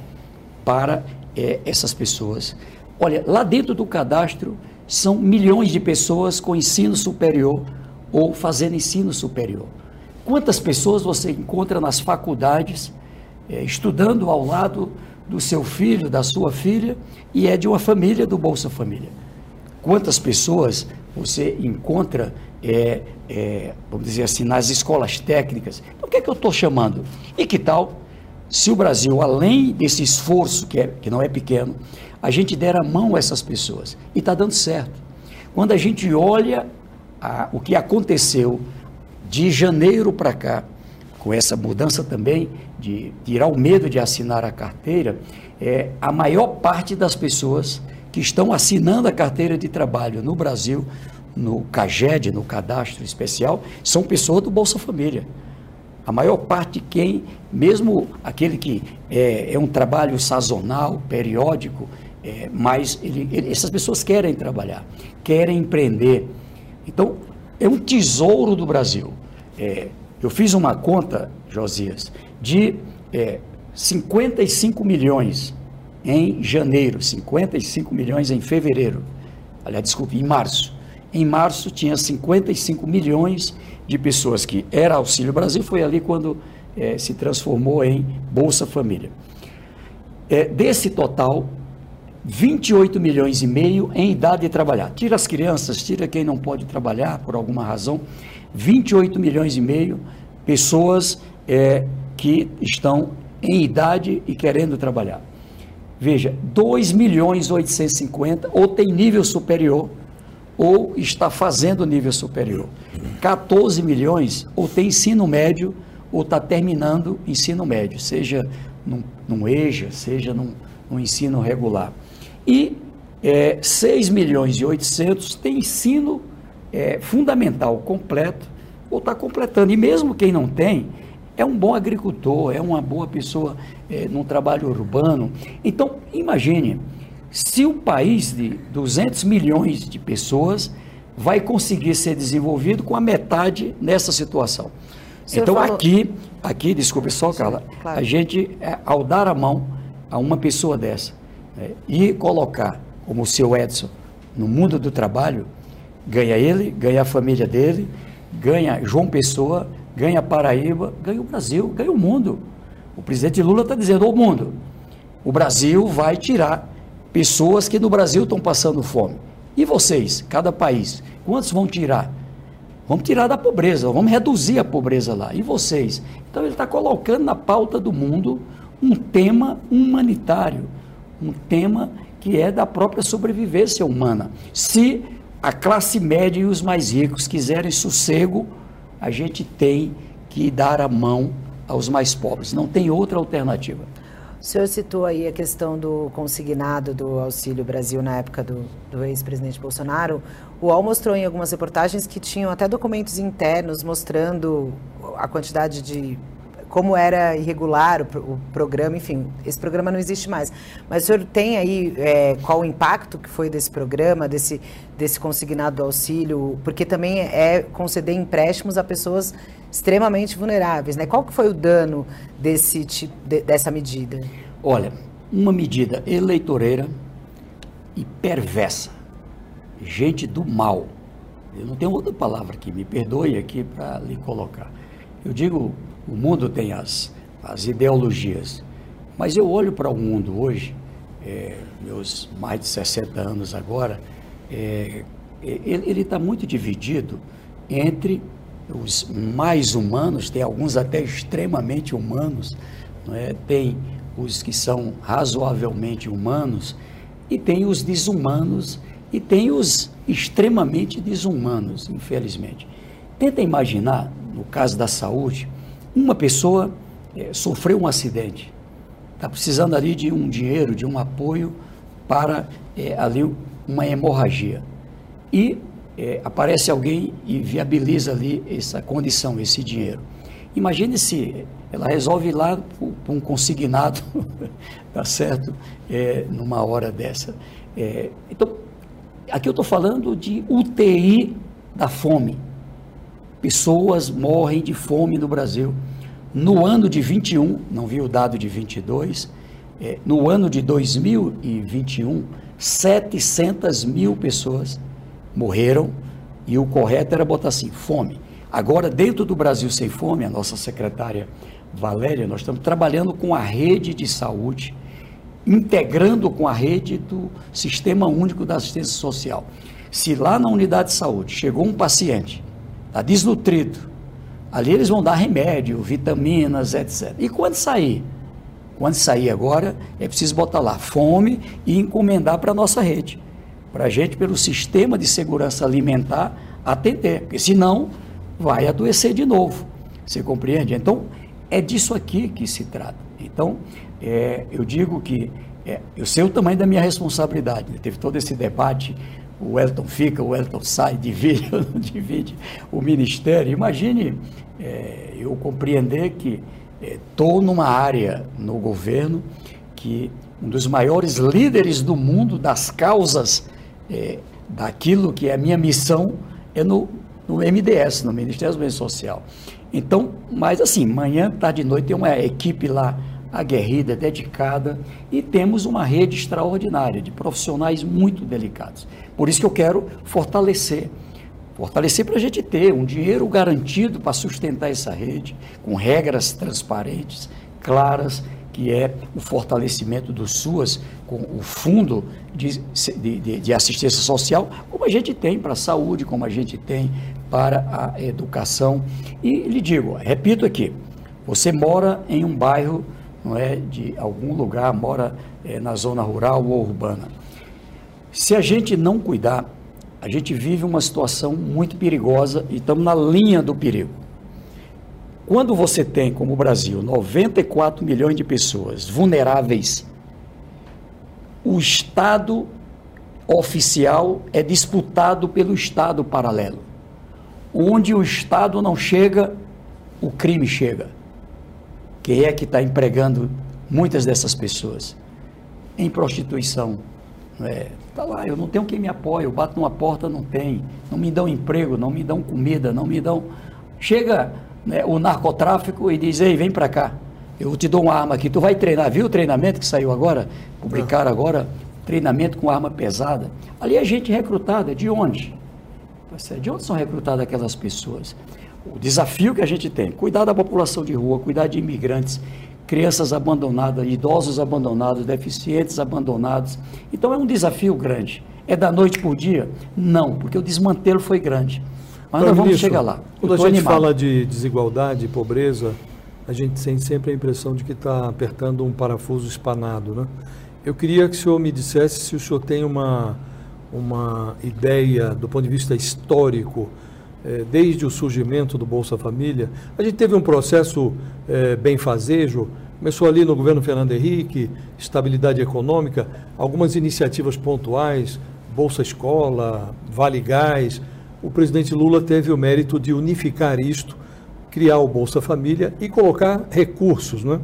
para é, essas pessoas. Olha, lá dentro do cadastro são milhões de pessoas com ensino superior ou fazendo ensino superior. Quantas pessoas você encontra nas faculdades é, estudando ao lado do seu filho, da sua filha, e é de uma família do Bolsa Família? Quantas pessoas você encontra, é, é, vamos dizer assim, nas escolas técnicas? Então, o que é que eu estou chamando? E que tal se o Brasil, além desse esforço, que, é, que não é pequeno, a gente der a mão a essas pessoas? E está dando certo. Quando a gente olha a, o que aconteceu de janeiro para cá, com essa mudança também de tirar o medo de assinar a carteira, é, a maior parte das pessoas que estão assinando a carteira de trabalho no Brasil, no CAGED, no cadastro especial, são pessoas do Bolsa Família. A maior parte quem, mesmo aquele que é, é um trabalho sazonal, periódico, é, mas ele, ele, essas pessoas querem trabalhar, querem empreender. Então, é um tesouro do Brasil. É, eu fiz uma conta, Josias, de é, 55 milhões em janeiro, 55 milhões em fevereiro. Aliás, desculpe, em março. Em março tinha 55 milhões de pessoas que era Auxílio Brasil, foi ali quando é, se transformou em Bolsa Família. É, desse total, 28 milhões e meio em idade de trabalhar. Tira as crianças, tira quem não pode trabalhar por alguma razão. 28 milhões e meio pessoas é, que estão em idade e querendo trabalhar. Veja, 2 milhões 850 ou tem nível superior ou está fazendo nível superior. 14 milhões ou tem ensino médio ou está terminando ensino médio, seja num, num EJA, seja num, num ensino regular. E é, 6 milhões e 800 tem ensino é, fundamental completo ou está completando. E mesmo quem não tem, é um bom agricultor, é uma boa pessoa é, num trabalho urbano. Então, imagine, se o país de 200 milhões de pessoas vai conseguir ser desenvolvido com a metade nessa situação. Então, falou... aqui, aqui, desculpe só, Carla, claro. a gente, é, ao dar a mão a uma pessoa dessa né, e colocar, como o seu Edson, no mundo do trabalho, ganha ele, ganha a família dele, ganha João Pessoa, ganha Paraíba, ganha o Brasil, ganha o mundo. O presidente Lula está dizendo ao mundo: o Brasil vai tirar pessoas que no Brasil estão passando fome. E vocês, cada país, quantos vão tirar? Vamos tirar da pobreza, vamos reduzir a pobreza lá. E vocês? Então ele está colocando na pauta do mundo um tema humanitário, um tema que é da própria sobrevivência humana. Se a classe média e os mais ricos quiserem sossego, a gente tem que dar a mão aos mais pobres. Não tem outra alternativa. O senhor citou aí a questão do consignado do Auxílio Brasil na época do, do ex-presidente Bolsonaro. O UOL mostrou em algumas reportagens que tinham até documentos internos mostrando a quantidade de como era irregular o, o, programa, enfim, esse programa não existe mais. Mas o senhor tem aí é, qual o impacto que foi desse programa, desse, desse consignado do auxílio, porque também é conceder empréstimos a pessoas extremamente vulneráveis, né? Qual que foi o dano desse, de, dessa medida? Olha, uma medida eleitoreira e perversa, gente do mal. Eu não tenho outra palavra que me perdoe aqui para lhe colocar. Eu digo o mundo tem as, as ideologias, mas eu olho para o mundo hoje, é, meus mais de 60 anos agora, é, ele está muito dividido entre os mais humanos, tem alguns até extremamente humanos, é? tem os que são razoavelmente humanos, e tem os desumanos, e tem os extremamente desumanos, infelizmente. Tenta imaginar, no caso da saúde, uma pessoa é, sofreu um acidente, está precisando ali de um dinheiro, de um apoio para é, ali uma hemorragia. e é, aparece alguém e viabiliza ali essa condição, esse dinheiro. Imagine se ela resolve ir lá para um consignado, tá certo? É, numa hora dessa. É, então, aqui eu estou falando de UTI da fome. Pessoas morrem de fome no Brasil. No ano de 21, não vi o dado de 22, é, no ano de 2021, 700 mil pessoas morreram e o correto era botar assim, fome. Agora, dentro do Brasil Sem Fome, a nossa secretária Valéria, nós estamos trabalhando com a rede de saúde, integrando com a rede do Sistema Único da Assistência Social. Se lá na unidade de saúde chegou um paciente, está desnutrido, ali eles vão dar remédio, vitaminas, etc. E quando sair? Quando sair agora, é preciso botar lá fome e encomendar para a nossa rede, para a gente, pelo sistema de segurança alimentar, atender, porque senão vai adoecer de novo. Você compreende? Então, é disso aqui que se trata. Então, é, eu digo que é, eu sei o tamanho da minha responsabilidade. Teve todo esse debate, o Elton fica, o Elton sai, divide ou não divide o ministério. Imagine é, eu compreender que estou é, numa área no governo que um dos maiores líderes do mundo das causas é, daquilo que é a minha missão é no no MDS, no Ministério do Bem Social. Então, mas assim, manhã, tarde e noite tem uma equipe lá aguerrida, dedicada e temos uma rede extraordinária de profissionais muito delicados. Por isso que eu quero fortalecer. Fortalecer para a gente ter um dinheiro garantido para sustentar essa rede, com regras transparentes, claras que é o fortalecimento do SUAS com o fundo de, de, de assistência social, como a gente tem para a saúde, como a gente tem para a educação. E lhe digo, repito aqui, você mora em um bairro, não é, de algum lugar, mora é, na zona rural ou urbana. Se a gente não cuidar, a gente vive uma situação muito perigosa e estamos na linha do perigo. Quando você tem, como o Brasil, 94 milhões de pessoas vulneráveis, o Estado oficial é disputado pelo Estado paralelo. Onde o Estado não chega, o crime chega. Quem é que está empregando muitas dessas pessoas? Em prostituição. É, tá lá, eu não tenho quem me apoie, eu bato numa porta, não tem. Não me dão emprego, não me dão comida, não me dão. Chega né, o narcotráfico e diz: Ei, vem para cá, eu te dou uma arma aqui, tu vai treinar. Viu o treinamento que saiu agora? Publicaram agora, treinamento com arma pesada. Ali é gente recrutada, de onde? Tá de onde são recrutadas aquelas pessoas? O desafio que a gente tem, cuidar da população de rua, cuidar de imigrantes, crianças abandonadas, idosos abandonados, deficientes abandonados. Então é um desafio grande. É da noite por dia? Não, porque o desmantelo foi grande. Mas nós vamos chegar lá. Quando a gente animado. fala de desigualdade, pobreza, a gente tem sempre a impressão de que está apertando um parafuso espanado. Né? Eu queria que o senhor me dissesse se o senhor tem uma, uma ideia do ponto de vista histórico, desde o surgimento do Bolsa Família. A gente teve um processo eh, benfazejo, começou ali no governo Fernando Henrique, estabilidade econômica, algumas iniciativas pontuais, Bolsa Escola, Vale Gás o presidente Lula teve o mérito de unificar isto, criar o Bolsa Família e colocar recursos. Né?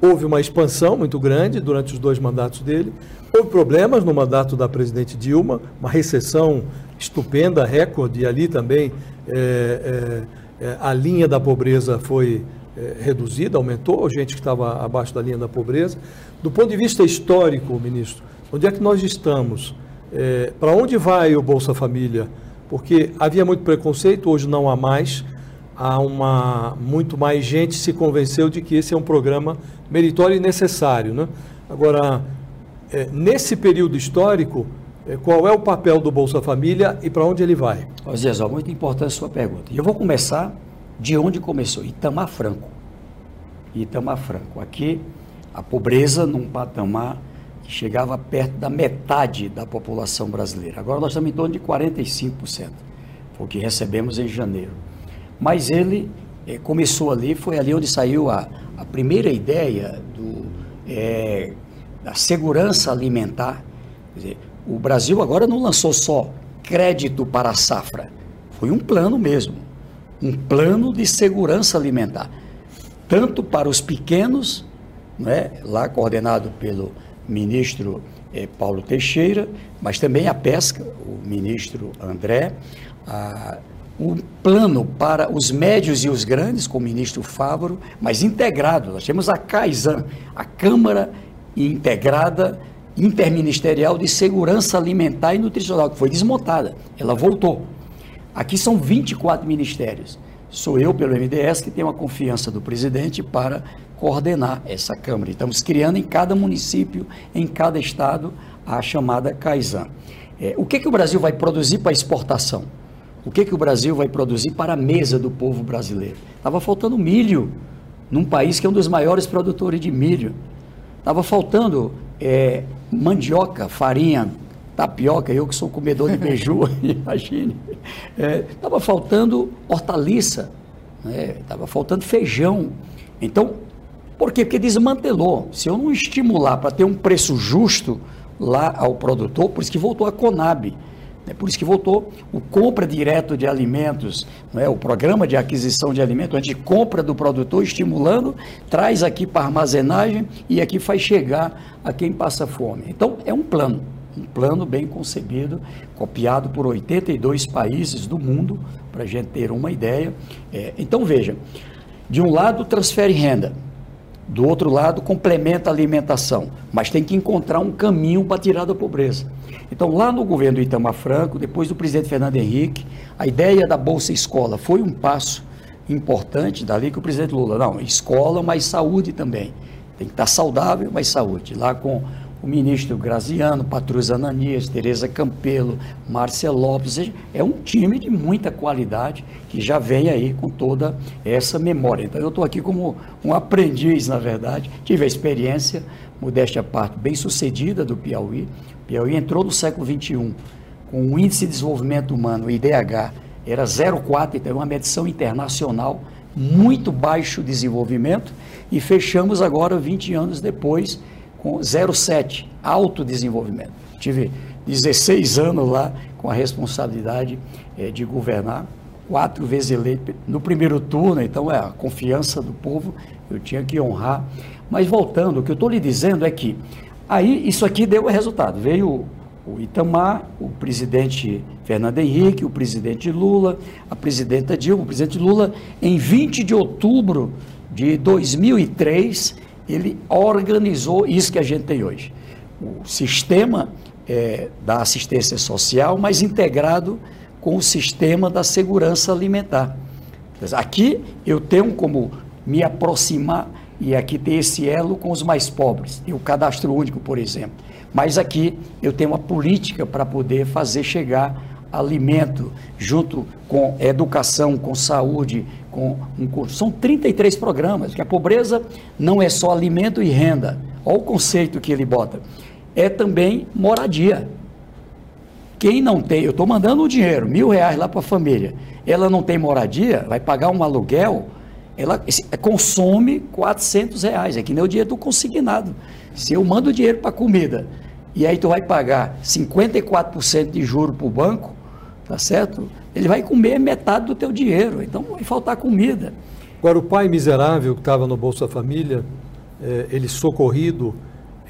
Houve uma expansão muito grande durante os dois mandatos dele, houve problemas no mandato da presidente Dilma, uma recessão estupenda, recorde, e ali também é, é, é, a linha da pobreza foi é, reduzida, aumentou, gente que estava abaixo da linha da pobreza. Do ponto de vista histórico, ministro, onde é que nós estamos? É, para onde vai o Bolsa Família? porque havia muito preconceito, hoje não há mais. Há uma muito mais gente se convenceu de que esse é um programa meritório e necessário, né? Agora, é, nesse período histórico, qual é o papel do Bolsa Família e para onde ele vai? Zezó, muito importante a sua pergunta. Eu vou começar de onde começou, Itamar Franco. Itamar Franco. Aqui, a pobreza num patamar chegava perto da metade da população brasileira. Agora nós estamos em torno de 45%, foi o que recebemos em janeiro. Mas ele é, começou ali, foi ali onde saiu a, a primeira ideia do, é, da segurança alimentar. Quer dizer, o Brasil agora não lançou só crédito para a safra. Foi um plano mesmo, um plano de segurança alimentar, tanto para os pequenos, né, lá coordenado pelo ministro eh, Paulo Teixeira, mas também a pesca, o ministro André, a, um plano para os médios e os grandes, com o ministro Fávaro, mas integrado. Nós temos a CAISAN, a Câmara Integrada Interministerial de Segurança Alimentar e Nutricional, que foi desmontada. Ela voltou. Aqui são 24 ministérios. Sou eu, pelo MDS, que tenho a confiança do presidente para coordenar essa Câmara. Estamos criando em cada município, em cada estado, a chamada CAISAN. É, o que, que o Brasil vai produzir para exportação? O que, que o Brasil vai produzir para a mesa do povo brasileiro? Estava faltando milho, num país que é um dos maiores produtores de milho. Estava faltando é, mandioca, farinha, tapioca, eu que sou comedor de beiju, imagine. Estava é, faltando hortaliça, estava né? faltando feijão. Então, por quê? Porque desmantelou. Se eu não estimular para ter um preço justo lá ao produtor, por isso que voltou a Conab. É por isso que voltou o compra direto de alimentos, é? o programa de aquisição de alimentos, a gente compra do produtor, estimulando, traz aqui para armazenagem e aqui faz chegar a quem passa fome. Então, é um plano, um plano bem concebido, copiado por 82 países do mundo, para a gente ter uma ideia. É, então, veja, de um lado transfere renda, do outro lado complementa a alimentação, mas tem que encontrar um caminho para tirar da pobreza. Então, lá no governo do Itamar Franco, depois do presidente Fernando Henrique, a ideia da Bolsa Escola foi um passo importante, dali que o presidente Lula, não, escola, mas saúde também. Tem que estar saudável, mas saúde. Lá com o ministro Graziano, Patrus Ananias, Tereza Campelo, Márcia Lopes, é um time de muita qualidade que já vem aí com toda essa memória. Então eu estou aqui como um aprendiz, na verdade, tive a experiência, modéstia à parte, bem sucedida do Piauí. O Piauí entrou no século XXI com o Índice de Desenvolvimento Humano, o IDH, era 0,4, então é uma medição internacional, muito baixo desenvolvimento, e fechamos agora, 20 anos depois, com 0,7, alto desenvolvimento. Tive 16 anos lá com a responsabilidade é, de governar, quatro vezes eleito no primeiro turno, então é a confiança do povo, eu tinha que honrar. Mas voltando, o que eu estou lhe dizendo é que aí isso aqui deu resultado. Veio o Itamar, o presidente Fernando Henrique, o presidente Lula, a presidenta Dilma, o presidente Lula, em 20 de outubro de 2003, ele organizou isso que a gente tem hoje. O sistema é, da assistência social, mas integrado com o sistema da segurança alimentar. Aqui eu tenho como me aproximar e aqui ter esse elo com os mais pobres, e o cadastro único, por exemplo. Mas aqui eu tenho uma política para poder fazer chegar alimento junto com educação, com saúde, com um curso. São 33 programas, que a pobreza não é só alimento e renda. Olha o conceito que ele bota. É também moradia. Quem não tem, eu estou mandando o dinheiro, mil reais lá para a família, ela não tem moradia, vai pagar um aluguel, ela consome 400 reais, é que nem o dinheiro do consignado. Se eu mando dinheiro para comida e aí tu vai pagar 54% de juro para o banco, tá certo? Ele vai comer metade do teu dinheiro, então vai faltar comida. Agora, o pai miserável que estava no Bolsa Família, é, ele socorrido,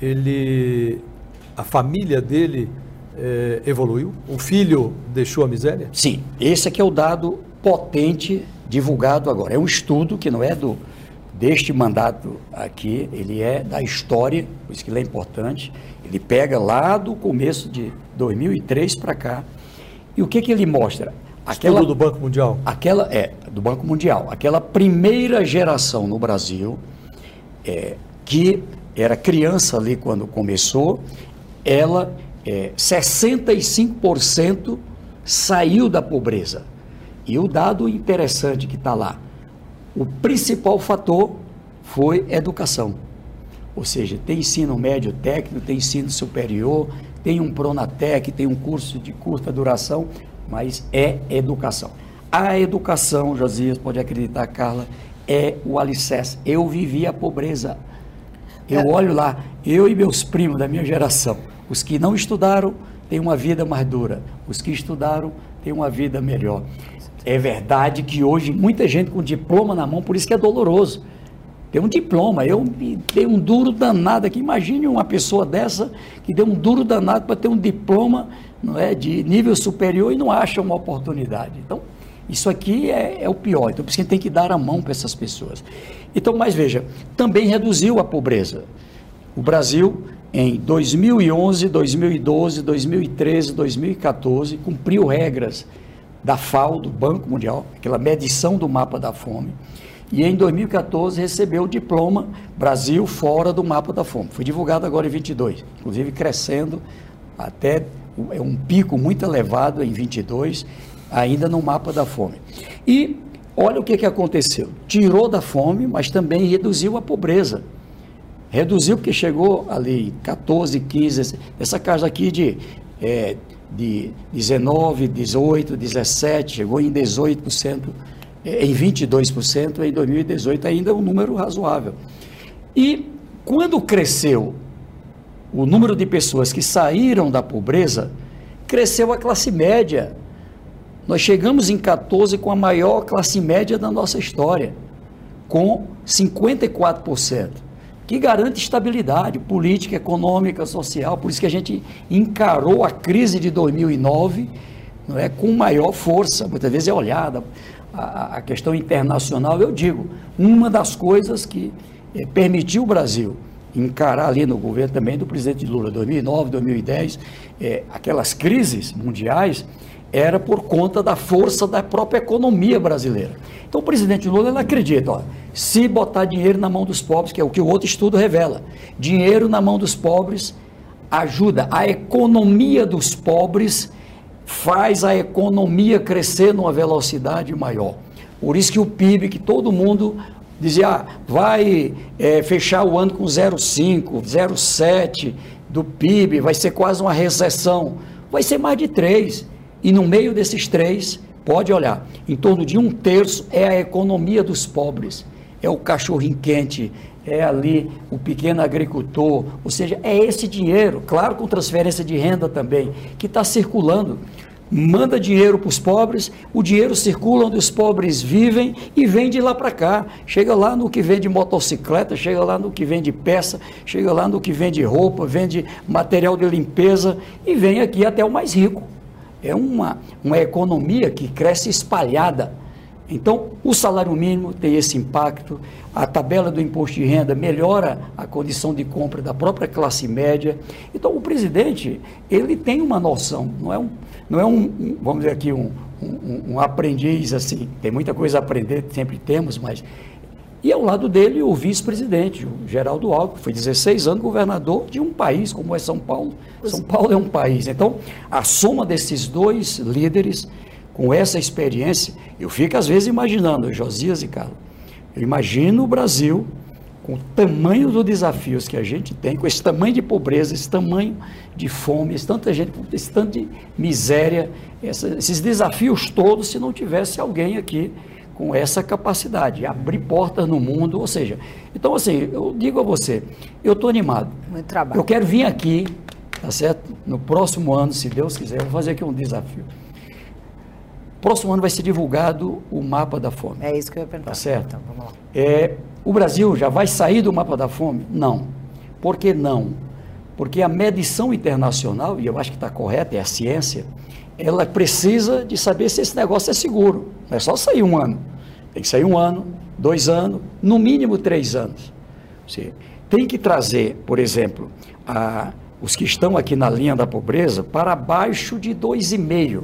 ele, a família dele é, evoluiu? O filho deixou a miséria? Sim, esse aqui é o dado potente divulgado agora. É um estudo que não é do deste mandato aqui, ele é da história, por isso que ele é importante. Ele pega lá do começo de 2003 para cá. E o que, que ele mostra? Aquela, Estudo do Banco Mundial. Aquela é do Banco Mundial. Aquela primeira geração no Brasil é, que era criança ali quando começou, ela é, 65% saiu da pobreza. E o dado interessante que está lá, o principal fator foi educação. Ou seja, tem ensino médio técnico, tem ensino superior, tem um Pronatec, tem um curso de curta duração, mas é educação. A educação, Josias, pode acreditar, Carla, é o alicerce. Eu vivi a pobreza. Eu é. olho lá, eu e meus primos da minha geração, os que não estudaram têm uma vida mais dura. Os que estudaram têm uma vida melhor. É verdade que hoje muita gente com diploma na mão, por isso que é doloroso. Tem um diploma, eu dei um duro danado aqui. Imagine uma pessoa dessa que deu um duro danado para ter um diploma não é, de nível superior e não acha uma oportunidade. Então, isso aqui é, é o pior. Então, por isso que a gente tem que dar a mão para essas pessoas. Então, mas veja, também reduziu a pobreza. O Brasil, em 2011, 2012, 2013, 2014, cumpriu regras da FAO, do Banco Mundial, aquela medição do mapa da fome. E em 2014 recebeu o diploma Brasil fora do mapa da fome. Foi divulgado agora em 22, inclusive crescendo até é um pico muito elevado em 22, ainda no mapa da fome. E olha o que, que aconteceu: tirou da fome, mas também reduziu a pobreza. Reduziu porque chegou ali em 14, 15, essa casa aqui de, é, de 19, 18, 17, chegou em 18%, é, em 22%, em 2018 ainda é um número razoável. E quando cresceu o número de pessoas que saíram da pobreza, cresceu a classe média. Nós chegamos em 14 com a maior classe média da nossa história, com 54%, que garante estabilidade política, econômica, social. Por isso que a gente encarou a crise de 2009 não é, com maior força. Muitas vezes é olhada a, questão internacional. Eu digo, uma das coisas que é, permitiu o Brasil encarar ali no governo também do presidente Lula, 2009, 2010, é, aquelas crises mundiais, era por conta da força da própria economia brasileira. Então o presidente Lula ele acredita, ó, se botar dinheiro na mão dos pobres, que é o que o outro estudo revela, dinheiro na mão dos pobres ajuda a economia dos pobres faz a economia crescer numa velocidade maior. Por isso que o PIB que todo mundo dizia, ah, vai é, fechar o ano com 0,5, 0,7 do PIB, vai ser quase uma recessão. Vai ser mais de 3. E no meio desses três, pode olhar, em torno de um terço é a economia dos pobres. É o cachorrinho quente, é ali o pequeno agricultor, ou seja, é esse dinheiro, claro com transferência de renda também, que está circulando manda dinheiro para os pobres, o dinheiro circula onde os pobres vivem e vem de lá para cá. Chega lá no que vende motocicleta, chega lá no que vende peça, chega lá no que vende roupa, vende material de limpeza e vem aqui até o mais rico. É uma, uma economia que cresce espalhada. Então, o salário mínimo tem esse impacto, a tabela do imposto de renda melhora a condição de compra da própria classe média. Então, o presidente, ele tem uma noção, não é um, não é um, vamos dizer aqui, um, um, um aprendiz assim, tem muita coisa a aprender, sempre temos, mas. E ao lado dele o vice-presidente, o Geraldo Alckmin, foi 16 anos governador de um país como é São Paulo. São Paulo é um país. Então, a soma desses dois líderes, com essa experiência, eu fico às vezes imaginando, Josias e Carlos, eu imagino o Brasil com o tamanho dos desafios que a gente tem, com esse tamanho de pobreza, esse tamanho de fome, esse tanta gente, esse tanto de miséria, essa, esses desafios todos, se não tivesse alguém aqui com essa capacidade, abrir portas no mundo, ou seja, então assim, eu digo a você, eu estou animado. Muito trabalho. Eu quero vir aqui, tá certo? No próximo ano, se Deus quiser, eu vou fazer aqui um desafio. Próximo ano vai ser divulgado o mapa da fome. É isso que eu ia perguntar. Tá certo? Então, vamos lá. É, o Brasil já vai sair do mapa da fome? Não. Por que não? Porque a medição internacional, e eu acho que está correta, é a ciência, ela precisa de saber se esse negócio é seguro. Não é só sair um ano. Tem que sair um ano, dois anos, no mínimo três anos. Você tem que trazer, por exemplo, a, os que estão aqui na linha da pobreza para abaixo de 2,5.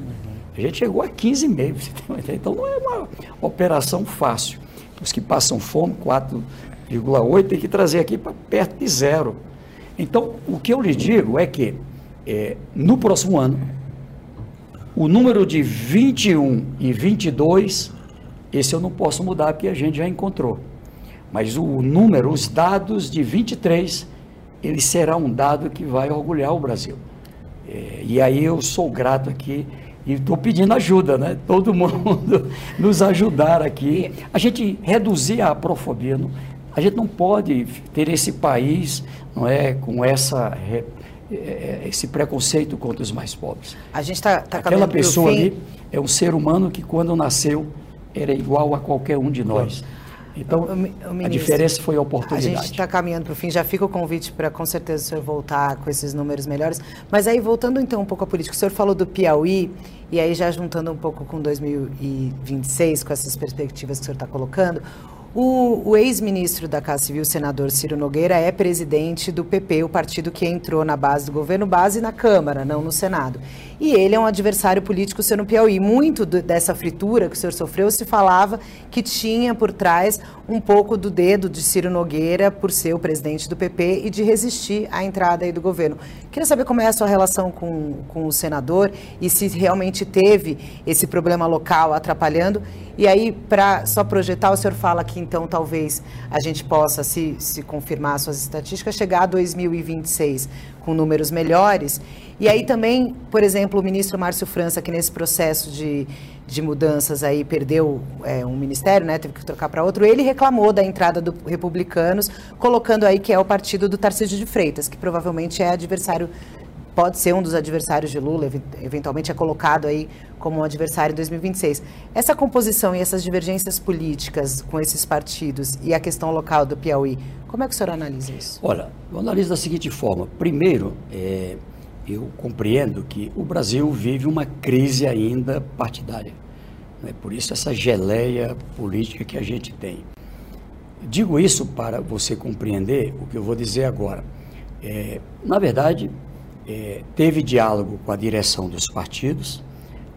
A gente chegou a 15,5. Então não é uma operação fácil. Os que passam fome, 4,8, tem que trazer aqui para perto de zero. Então, o que eu lhe digo é que é, no próximo ano, o número de 21 e 22, esse eu não posso mudar porque a gente já encontrou. Mas o número, os dados de 23, ele será um dado que vai orgulhar o Brasil. É, e aí eu sou grato aqui e estou pedindo ajuda, né? Todo mundo nos ajudar aqui. A gente reduzir a aprofobia. A gente não pode ter esse país, não é, com essa é, esse preconceito contra os mais pobres. A gente está tá Aquela pessoa ali é um ser humano que, quando nasceu, era igual a qualquer um de nós. Então, o, o ministro, a diferença foi a oportunidade. A gente está caminhando para o fim, já fica o convite para, com certeza, o senhor voltar com esses números melhores. Mas aí, voltando então um pouco à política, o senhor falou do Piauí, e aí já juntando um pouco com 2026, com essas perspectivas que o senhor está colocando, o, o ex-ministro da Casa Civil, senador Ciro Nogueira, é presidente do PP, o partido que entrou na base do governo, base na Câmara, não no Senado. E ele é um adversário político seu Piauí. Muito do, dessa fritura que o senhor sofreu se falava que tinha por trás um pouco do dedo de Ciro Nogueira por ser o presidente do PP e de resistir à entrada aí do governo. Queria saber como é a sua relação com, com o senador e se realmente teve esse problema local atrapalhando. E aí, para só projetar, o senhor fala que então talvez a gente possa, se, se confirmar suas estatísticas, chegar a 2026 com números melhores. E aí também, por exemplo, o ministro Márcio França, que nesse processo de, de mudanças aí perdeu é, um ministério, né, teve que trocar para outro, ele reclamou da entrada do Republicanos, colocando aí que é o partido do Tarcísio de Freitas, que provavelmente é adversário pode ser um dos adversários de Lula, eventualmente é colocado aí como um adversário em 2026. Essa composição e essas divergências políticas com esses partidos e a questão local do Piauí, como é que o senhor analisa isso? Olha, eu analiso da seguinte forma. Primeiro, é, eu compreendo que o Brasil vive uma crise ainda partidária. Né? Por isso essa geleia política que a gente tem. Digo isso para você compreender o que eu vou dizer agora. É, na verdade, é, teve diálogo com a direção dos partidos,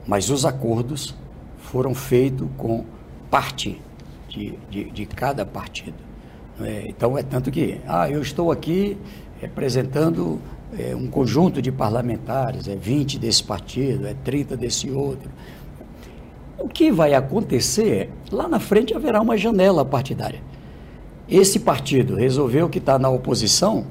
mas os acordos foram feitos com parte de, de, de cada partido. É, então é tanto que, ah, eu estou aqui representando é, um conjunto de parlamentares, é 20 desse partido, é 30 desse outro. O que vai acontecer, lá na frente haverá uma janela partidária. Esse partido resolveu que está na oposição,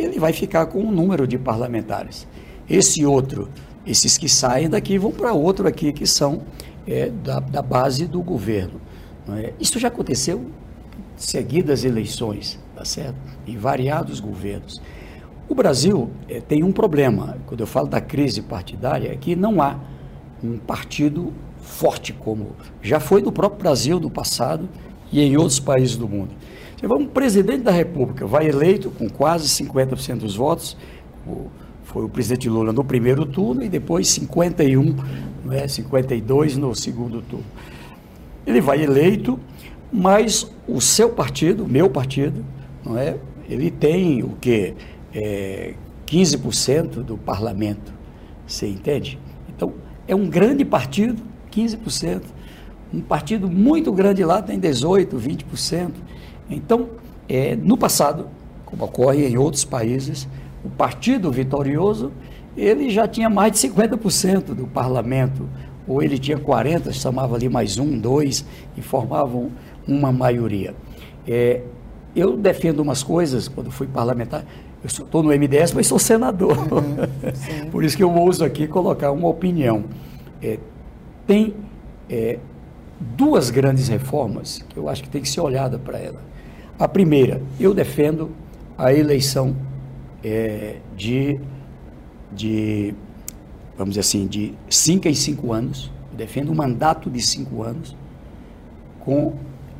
ele vai ficar com um número de parlamentares. Esse outro, esses que saem daqui vão para outro aqui que são é, da, da, base do governo. É? Isso já aconteceu seguidas eleições, tá certo? Em variados governos. O Brasil é, tem um problema, quando eu falo da crise partidária, é que não há um partido forte como já foi no próprio Brasil no passado e em outros países do mundo. Você vai um presidente da República, vai eleito com quase 50% dos votos, foi o presidente Lula no primeiro turno e depois 51, né, 52 no segundo turno. Ele vai eleito, mas o seu partido, o meu partido, não é? Ele tem o que é, 15% do parlamento, você entende? Então é um grande partido, 15%. Um partido muito grande lá tem 18, 20%. Então, é, no passado, como ocorre em outros países, o partido vitorioso ele já tinha mais de 50% do parlamento, ou ele tinha 40, chamava ali mais um, dois, e formavam uma maioria. É, eu defendo umas coisas, quando fui parlamentar, eu estou no MDS, mas sou senador. Uhum, Por isso que eu ouso aqui colocar uma opinião. É, tem é, duas grandes reformas que eu acho que tem que ser olhada para ela. A primeira, eu defendo a eleição é, de, de, vamos dizer assim, de cinco em cinco anos. Defendo um mandato de cinco anos com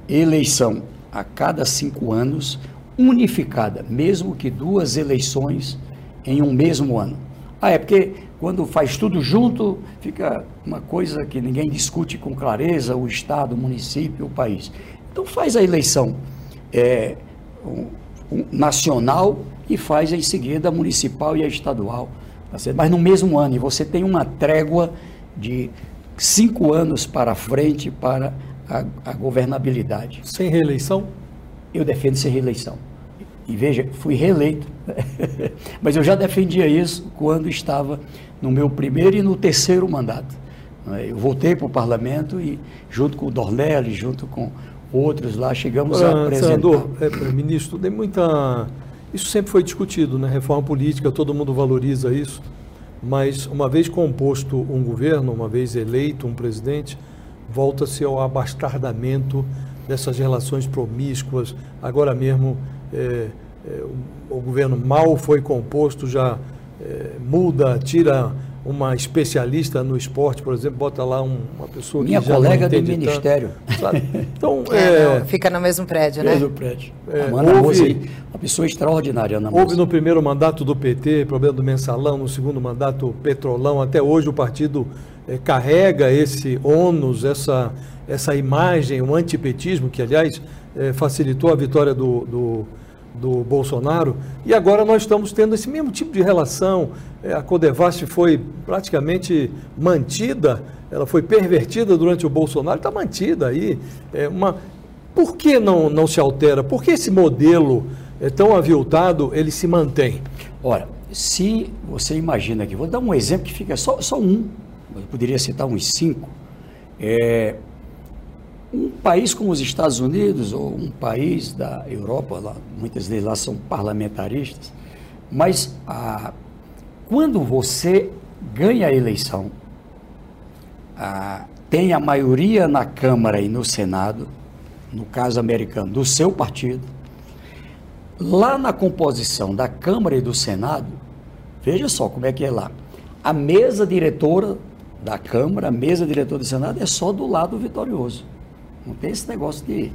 eleição a cada cinco anos unificada, mesmo que duas eleições em um mesmo ano. Ah, é porque quando faz tudo junto, fica uma coisa que ninguém discute com clareza, o Estado, o município, o país. Então faz a eleição é, um, um, nacional e faz em seguida a municipal e a estadual. Tá Mas no mesmo ano, e você tem uma trégua de cinco anos para frente para a, a governabilidade. Sem reeleição? Eu defendo sem reeleição. E veja, fui reeleito. Mas eu já defendia isso quando estava no meu primeiro e no terceiro mandato. Eu voltei para o parlamento e, junto com o Dornelli, junto com outros lá, chegamos ah, a apresentar. Senador, é, ministro, tem muita. Isso sempre foi discutido, né? Reforma política, todo mundo valoriza isso. Mas uma vez composto um governo, uma vez eleito um presidente, volta-se ao abastardamento dessas relações promíscuas. Agora mesmo, é, é, o, o, governo mal foi composto, já é, muda, tira uma especialista no esporte, por exemplo, bota lá um, uma pessoa Minha que já colega não do ministério. Tanto, então, é, é, fica no mesmo prédio, né? Mesmo prédio. É, Ana houve, uma pessoa extraordinária, Ana Houve no primeiro mandato do PT, problema do mensalão, no segundo mandato, petrolão. Até hoje o partido é, carrega esse ônus, essa, essa imagem, o antipetismo, que, aliás, é, facilitou a vitória do, do do Bolsonaro, e agora nós estamos tendo esse mesmo tipo de relação. É, a Codevasf foi praticamente mantida, ela foi pervertida durante o Bolsonaro, está mantida aí. É uma... Por que não, não se altera? Por que esse modelo é tão aviltado, ele se mantém? Ora, se você imagina aqui, vou dar um exemplo que fica só, só um, eu poderia citar uns cinco. É, um país como os Estados Unidos ou um país da Europa, lá, muitas deles lá são parlamentaristas, mas a, quando você ganha a eleição, a, tem a maioria na Câmara e no Senado, no caso americano, do seu partido, lá na composição da Câmara e do Senado, veja só como é que é lá. A mesa diretora da Câmara, a mesa diretora do Senado é só do lado vitorioso. Não tem esse negócio de,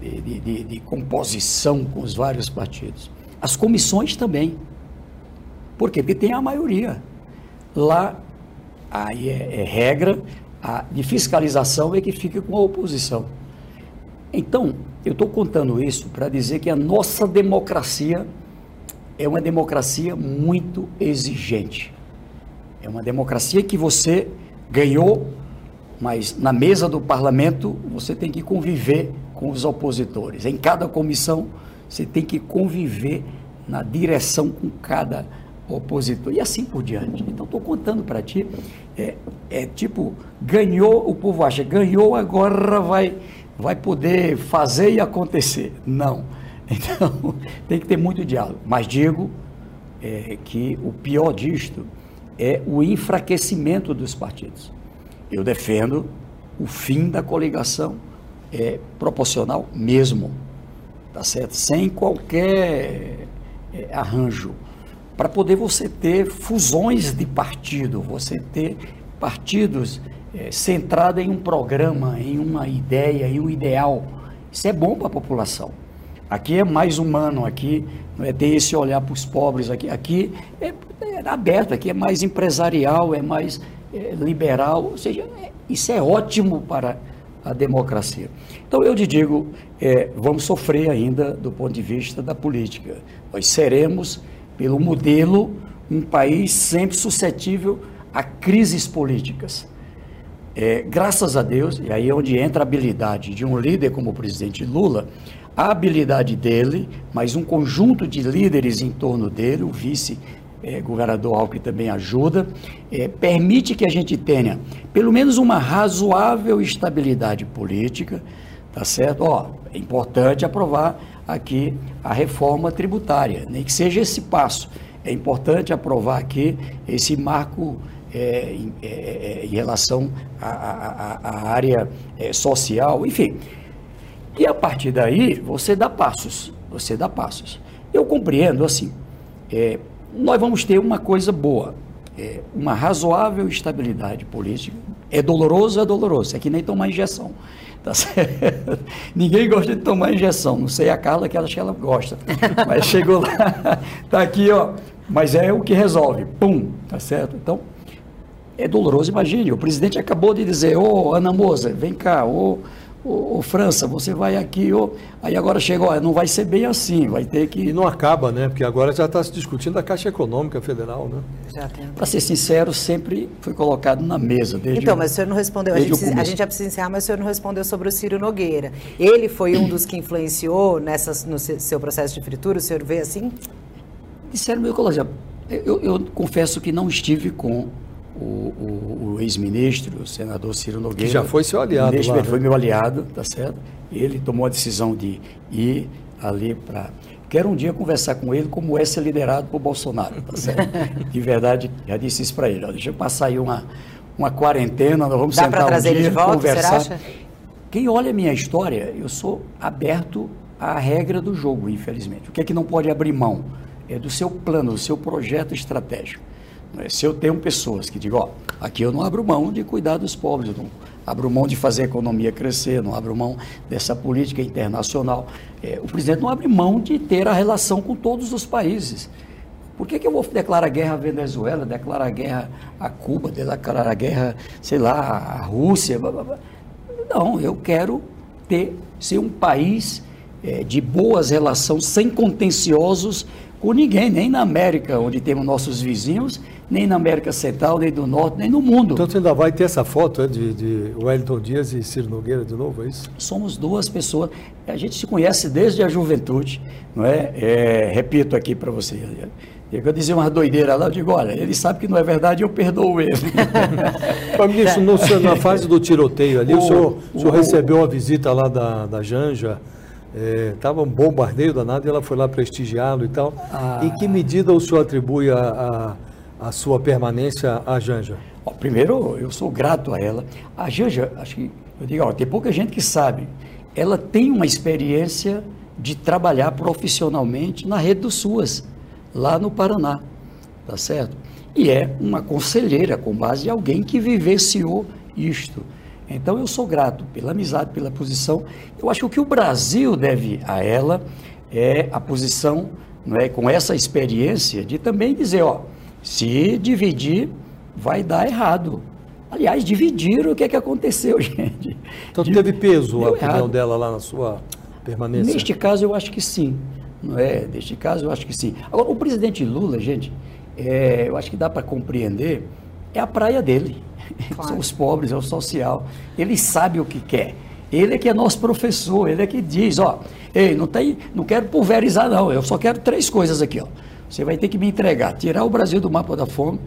de, de, de composição com os vários partidos. As comissões também. Por quê? Porque tem a maioria. Lá, aí é, é regra a, de fiscalização é que fica com a oposição. Então, eu estou contando isso para dizer que a nossa democracia é uma democracia muito exigente. É uma democracia que você ganhou mas na mesa do parlamento você tem que conviver com os opositores. Em cada comissão você tem que conviver na direção com cada opositor e assim por diante. Então estou contando para ti, é, é, tipo, ganhou, o povo acha, ganhou, agora vai, vai poder fazer e acontecer. Não. Então tem que ter muito diálogo. Mas digo é, que o pior disto é o enfraquecimento dos partidos. Eu defendo o fim da coligação é, proporcional mesmo, tá certo? Sem qualquer é, arranjo, para poder você ter fusões de partido, você ter partidos é, centrados em um programa, em uma ideia, em um ideal. Isso é bom para a população. Aqui é mais humano, aqui não é ter esse olhar para os pobres, aqui, aqui é, é aberto, aqui é mais empresarial, é mais é, liberal, ou seja, é, isso é ótimo para a democracia. Então eu te digo, é, vamos sofrer ainda do ponto de vista da política. Nós seremos, pelo modelo, um país sempre suscetível a crises políticas. É, graças a Deus, e aí é onde entra a habilidade de um líder como o presidente Lula, a habilidade dele, mas um conjunto de líderes em torno dele, o vice é, Alckmin também ajuda, é, permite que a gente tenha pelo menos uma razoável estabilidade política, tá certo? Ó, é importante aprovar aqui a reforma tributária, nem que seja esse passo. É importante aprovar aqui esse marco é, em, é, é, em, relação à área é, social, enfim. E a partir daí, você dá passos, você dá passos. Eu compreendo, assim, é, nós vamos ter uma coisa boa, é, uma razoável estabilidade política. É doloroso, é doloroso, é que nem tomar injeção. Tá certo? Ninguém gosta de tomar injeção, não sei a Carla que ela acha que ela gosta. Mas chegou lá, tá aqui, ó. Mas é o que resolve. Pum, tá certo? Então, é doloroso, imagine. O presidente acabou de dizer, ô oh, Ana Moza, vem cá, ô. Oh, ô, ô, França, você vai aqui, ô, aí agora chega, ó, não vai ser bem assim, vai ter que... E não acaba, né? Porque agora já está se discutindo a Caixa Econômica Federal, né? Para ser sincero, sempre foi colocado na mesa. Desde então, mas o senhor não respondeu, a gente, precisa, a gente, já precisa encerrar, mas o senhor não respondeu sobre o Ciro Nogueira. Ele foi um dos que influenciou nessas, no seu processo de fritura, o senhor vê assim? Disseram, meu colega, eu, eu confesso que não estive com o, o, o ex-ministro, o senador Ciro Nogueira. Que já foi seu aliado. Lá, né? foi meu aliado, tá certo? Ele tomou a decisão de ir ali para. Quero um dia conversar com ele como é ser liderado por Bolsonaro, tá certo? de verdade, já disse isso para ele. Ó, deixa eu passar aí uma, uma quarentena, nós vamos Dá sentar trazer um dia, ele de volta, conversar. Quem olha a minha história, eu sou aberto à regra do jogo, infelizmente. O que é que não pode abrir mão? é do seu plano, do seu projeto estratégico. É? Se eu tenho pessoas que digam, ó, aqui eu não abro mão de cuidar dos pobres, eu não abro mão de fazer a economia crescer, não abro mão dessa política internacional. É, o presidente não abre mão de ter a relação com todos os países. Por que, que eu vou declarar guerra à Venezuela, declarar guerra a Cuba, declarar guerra, sei lá, à Rússia? Blá, blá, blá. Não, eu quero ter, ser um país é, de boas relações, sem contenciosos com ninguém, nem na América, onde temos nossos vizinhos, nem na América Central, nem do Norte, nem no mundo. Então você ainda vai ter essa foto é, de, de Wellington Dias e Ciro Nogueira de novo, é isso? Somos duas pessoas, a gente se conhece desde a juventude, não é? é repito aqui para você, eu dizia uma doideira lá, eu digo, olha, ele sabe que não é verdade, eu perdoo ele. Ministro, na fase do tiroteio ali, o, o senhor, o senhor o, recebeu a visita lá da, da Janja, estava é, um bombardeio danado e ela foi lá prestigiá-lo e tal. Ah. Em que medida o senhor atribui a, a, a sua permanência à Janja? Ó, primeiro, eu sou grato a ela. A Janja, acho que, eu digo, ó, tem pouca gente que sabe, ela tem uma experiência de trabalhar profissionalmente na rede do SUAS, lá no Paraná, tá certo? E é uma conselheira com base em alguém que vivenciou isto. Então eu sou grato pela amizade, pela posição. Eu acho que o que o Brasil deve a ela é a posição, não é, com essa experiência de também dizer, ó, se dividir vai dar errado. Aliás, dividir o que é que aconteceu, gente. Então teve peso Deu a opinião errado. dela lá na sua permanência? Neste caso eu acho que sim. Não é? Neste caso eu acho que sim. Agora, o presidente Lula, gente, é, eu acho que dá para compreender, é a praia dele. Claro. São os pobres, é o social. Ele sabe o que quer. Ele é que é nosso professor, ele é que diz, ó, ei, não, tem, não quero pulverizar não, eu só quero três coisas aqui, ó. Você vai ter que me entregar, tirar o Brasil do mapa da fome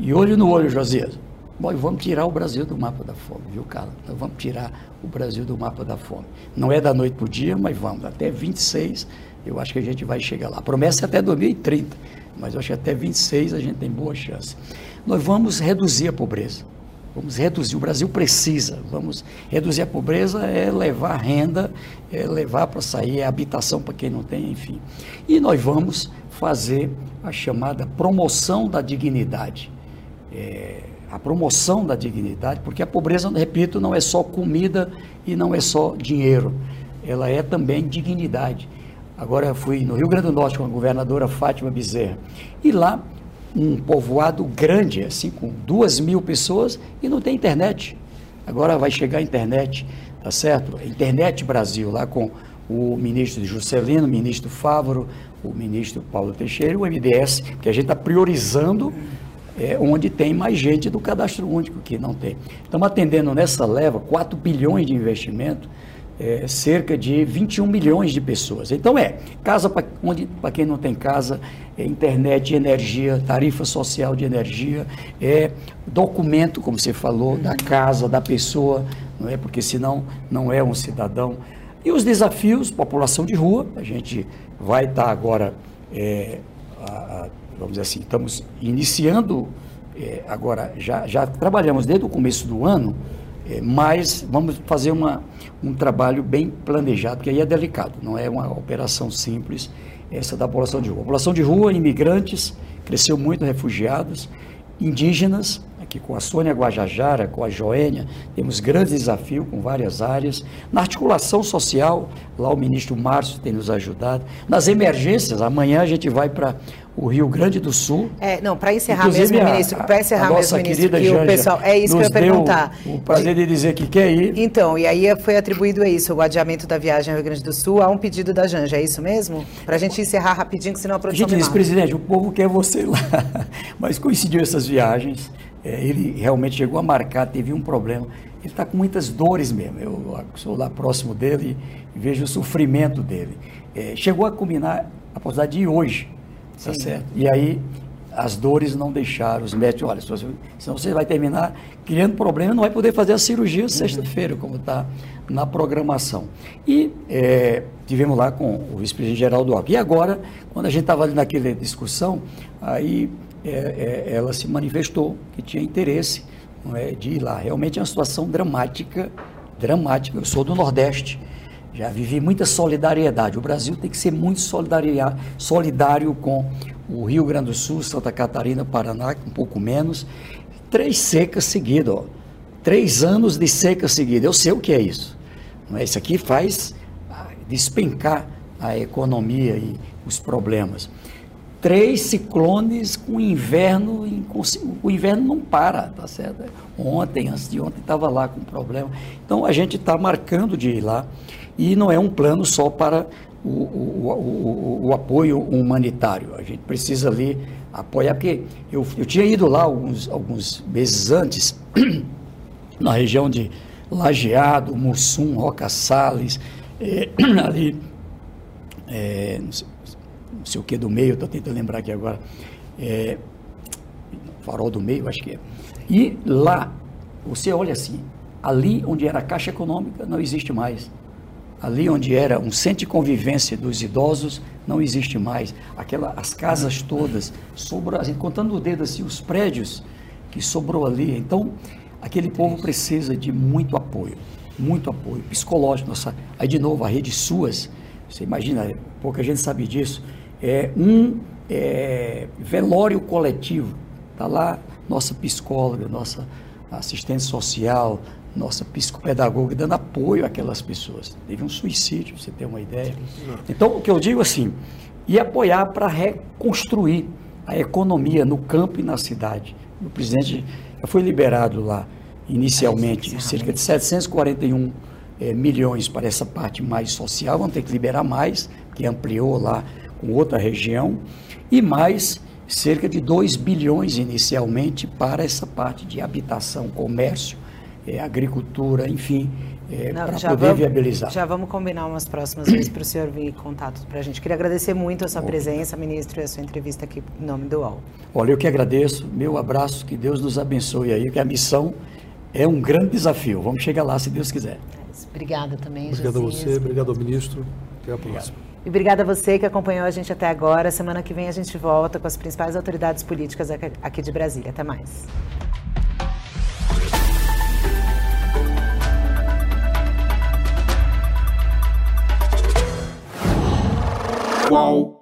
e olho no olho, Josias. Bom, vamos tirar o Brasil do mapa da fome, viu, Carla? Então, vamos tirar o Brasil do mapa da fome. Não é da noite para o dia, mas vamos. Até 26, eu acho que a gente vai chegar lá. A promessa é até 2030, mas eu acho que até 26 a gente tem boa chance. Nós vamos reduzir a pobreza. Vamos reduzir, o Brasil precisa, vamos reduzir a pobreza, é levar renda, é levar para sair, é habitação para quem não tem, enfim. E nós vamos fazer a chamada promoção da dignidade. É, a promoção da dignidade, porque a pobreza, repito, não é só comida e não é só dinheiro, ela é também dignidade. Agora eu fui no Rio Grande do Norte com a governadora Fátima Bezerra, e lá um povoado grande, assim, com duas mil pessoas e não tem internet. Agora vai chegar a internet, tá certo? Internet Brasil, lá com o ministro Juscelino, o ministro Fávoro, o ministro Paulo Teixeira e o MDS, que a gente está priorizando é, onde tem mais gente do cadastro único, que não tem. Estamos atendendo nessa leva 4 bilhões de investimento é, cerca de 21 milhões de pessoas. Então é casa para quem não tem casa, é internet, energia, tarifa social de energia, é documento, como você falou, da casa, da pessoa, não é? Porque senão não é um cidadão. E os desafios, população de rua, a gente vai estar tá agora, é, a, a, vamos dizer assim, estamos iniciando, é, agora já, já trabalhamos desde o começo do ano é, mas vamos fazer uma, um trabalho bem planejado, porque aí é delicado, não é uma operação simples essa da população de rua. A população de rua, imigrantes, cresceu muito, refugiados, indígenas, aqui com a Sônia Guajajara, com a Joênia, temos grandes desafios com várias áreas. Na articulação social, lá o ministro Márcio tem nos ajudado. Nas emergências, amanhã a gente vai para o Rio Grande do Sul. É, não, para encerrar Inclusive, mesmo, a, ministro, para encerrar mesmo, ministro, que o pessoal, é isso que eu ia perguntar. O prazer de dizer que quer ir. Então, e aí foi atribuído a isso, o adiamento da viagem ao Rio Grande do Sul, a um pedido da Janja, é isso mesmo? Para a gente encerrar rapidinho, que senão a produção A gente disse, presidente, o povo quer você lá. Mas coincidiu essas viagens, é, ele realmente chegou a marcar, teve um problema. Ele está com muitas dores mesmo. Eu sou lá próximo dele e vejo o sofrimento dele. É, chegou a combinar a possibilidade de ir hoje Tá certo? E aí as dores não deixaram os médicos, olha, senão você vai terminar criando problema, não vai poder fazer a cirurgia uhum. sexta-feira, como está na programação. E é, tivemos lá com o vice-presidente Geraldo Alckmin. E agora, quando a gente estava ali naquela discussão, aí é, é, ela se manifestou que tinha interesse é, de ir lá. Realmente é uma situação dramática, dramática. Eu sou do Nordeste, já vivi muita solidariedade. O Brasil tem que ser muito solidário com o Rio Grande do Sul, Santa Catarina, Paraná, um pouco menos. Três secas seguidas, ó. Três anos de seca seguida. Eu sei o que é isso. É? Isso aqui faz ah, despencar a economia e os problemas. Três ciclones com inverno, o inverno não para, tá certo? Ontem, antes de ontem, estava lá com problema. Então a gente está marcando de ir lá e não é um plano só para o, o, o, o, apoio humanitário. A gente precisa ali apoiar, porque eu, eu tinha ido lá alguns, alguns meses antes, na região de Lajeado, Mussum, Roca Salles, é, ali, é, não, sei, não, sei, o que do meio, estou tentando lembrar aqui agora, é, Farol do Meio, acho que é. E lá, você olha assim, ali onde era a Caixa Econômica, não existe mais ali onde era um centro de convivência dos idosos, não existe mais. Aquela, as casas todas, sobrou, contando o dedo assim, os prédios que sobrou ali. Então, aquele povo precisa de muito apoio, muito apoio psicológico. Nossa, aí de novo, a rede SUAS, você imagina, pouca gente sabe disso, é um é, velório coletivo. Está lá nossa psicóloga, nossa assistente social, nossa psicopedagoga dando apoio àquelas pessoas. Teve um suicídio, você tem uma ideia. Então, o que eu digo assim, e apoiar para reconstruir a economia no campo e na cidade. O presidente já foi liberado lá, inicialmente, cerca de 741 é, milhões para essa parte mais social, vão ter que liberar mais, que ampliou lá com outra região, e mais cerca de 2 bilhões inicialmente para essa parte de habitação, comércio, é, agricultura, enfim, é, para poder vamos, viabilizar. Já vamos combinar umas próximas vezes para o senhor vir contato para a gente. Queria agradecer muito a sua presença, ministro, e a sua entrevista aqui em nome do UOL. Olha, eu que agradeço, meu abraço, que Deus nos abençoe aí, que a missão é um grande desafio. Vamos chegar lá, se Deus quiser. Obrigada também, Obrigado Josias. a você, obrigado ao ministro. Até a próxima. E obrigada a você que acompanhou a gente até agora. Semana que vem a gente volta com as principais autoridades políticas aqui de Brasília. Até mais. wow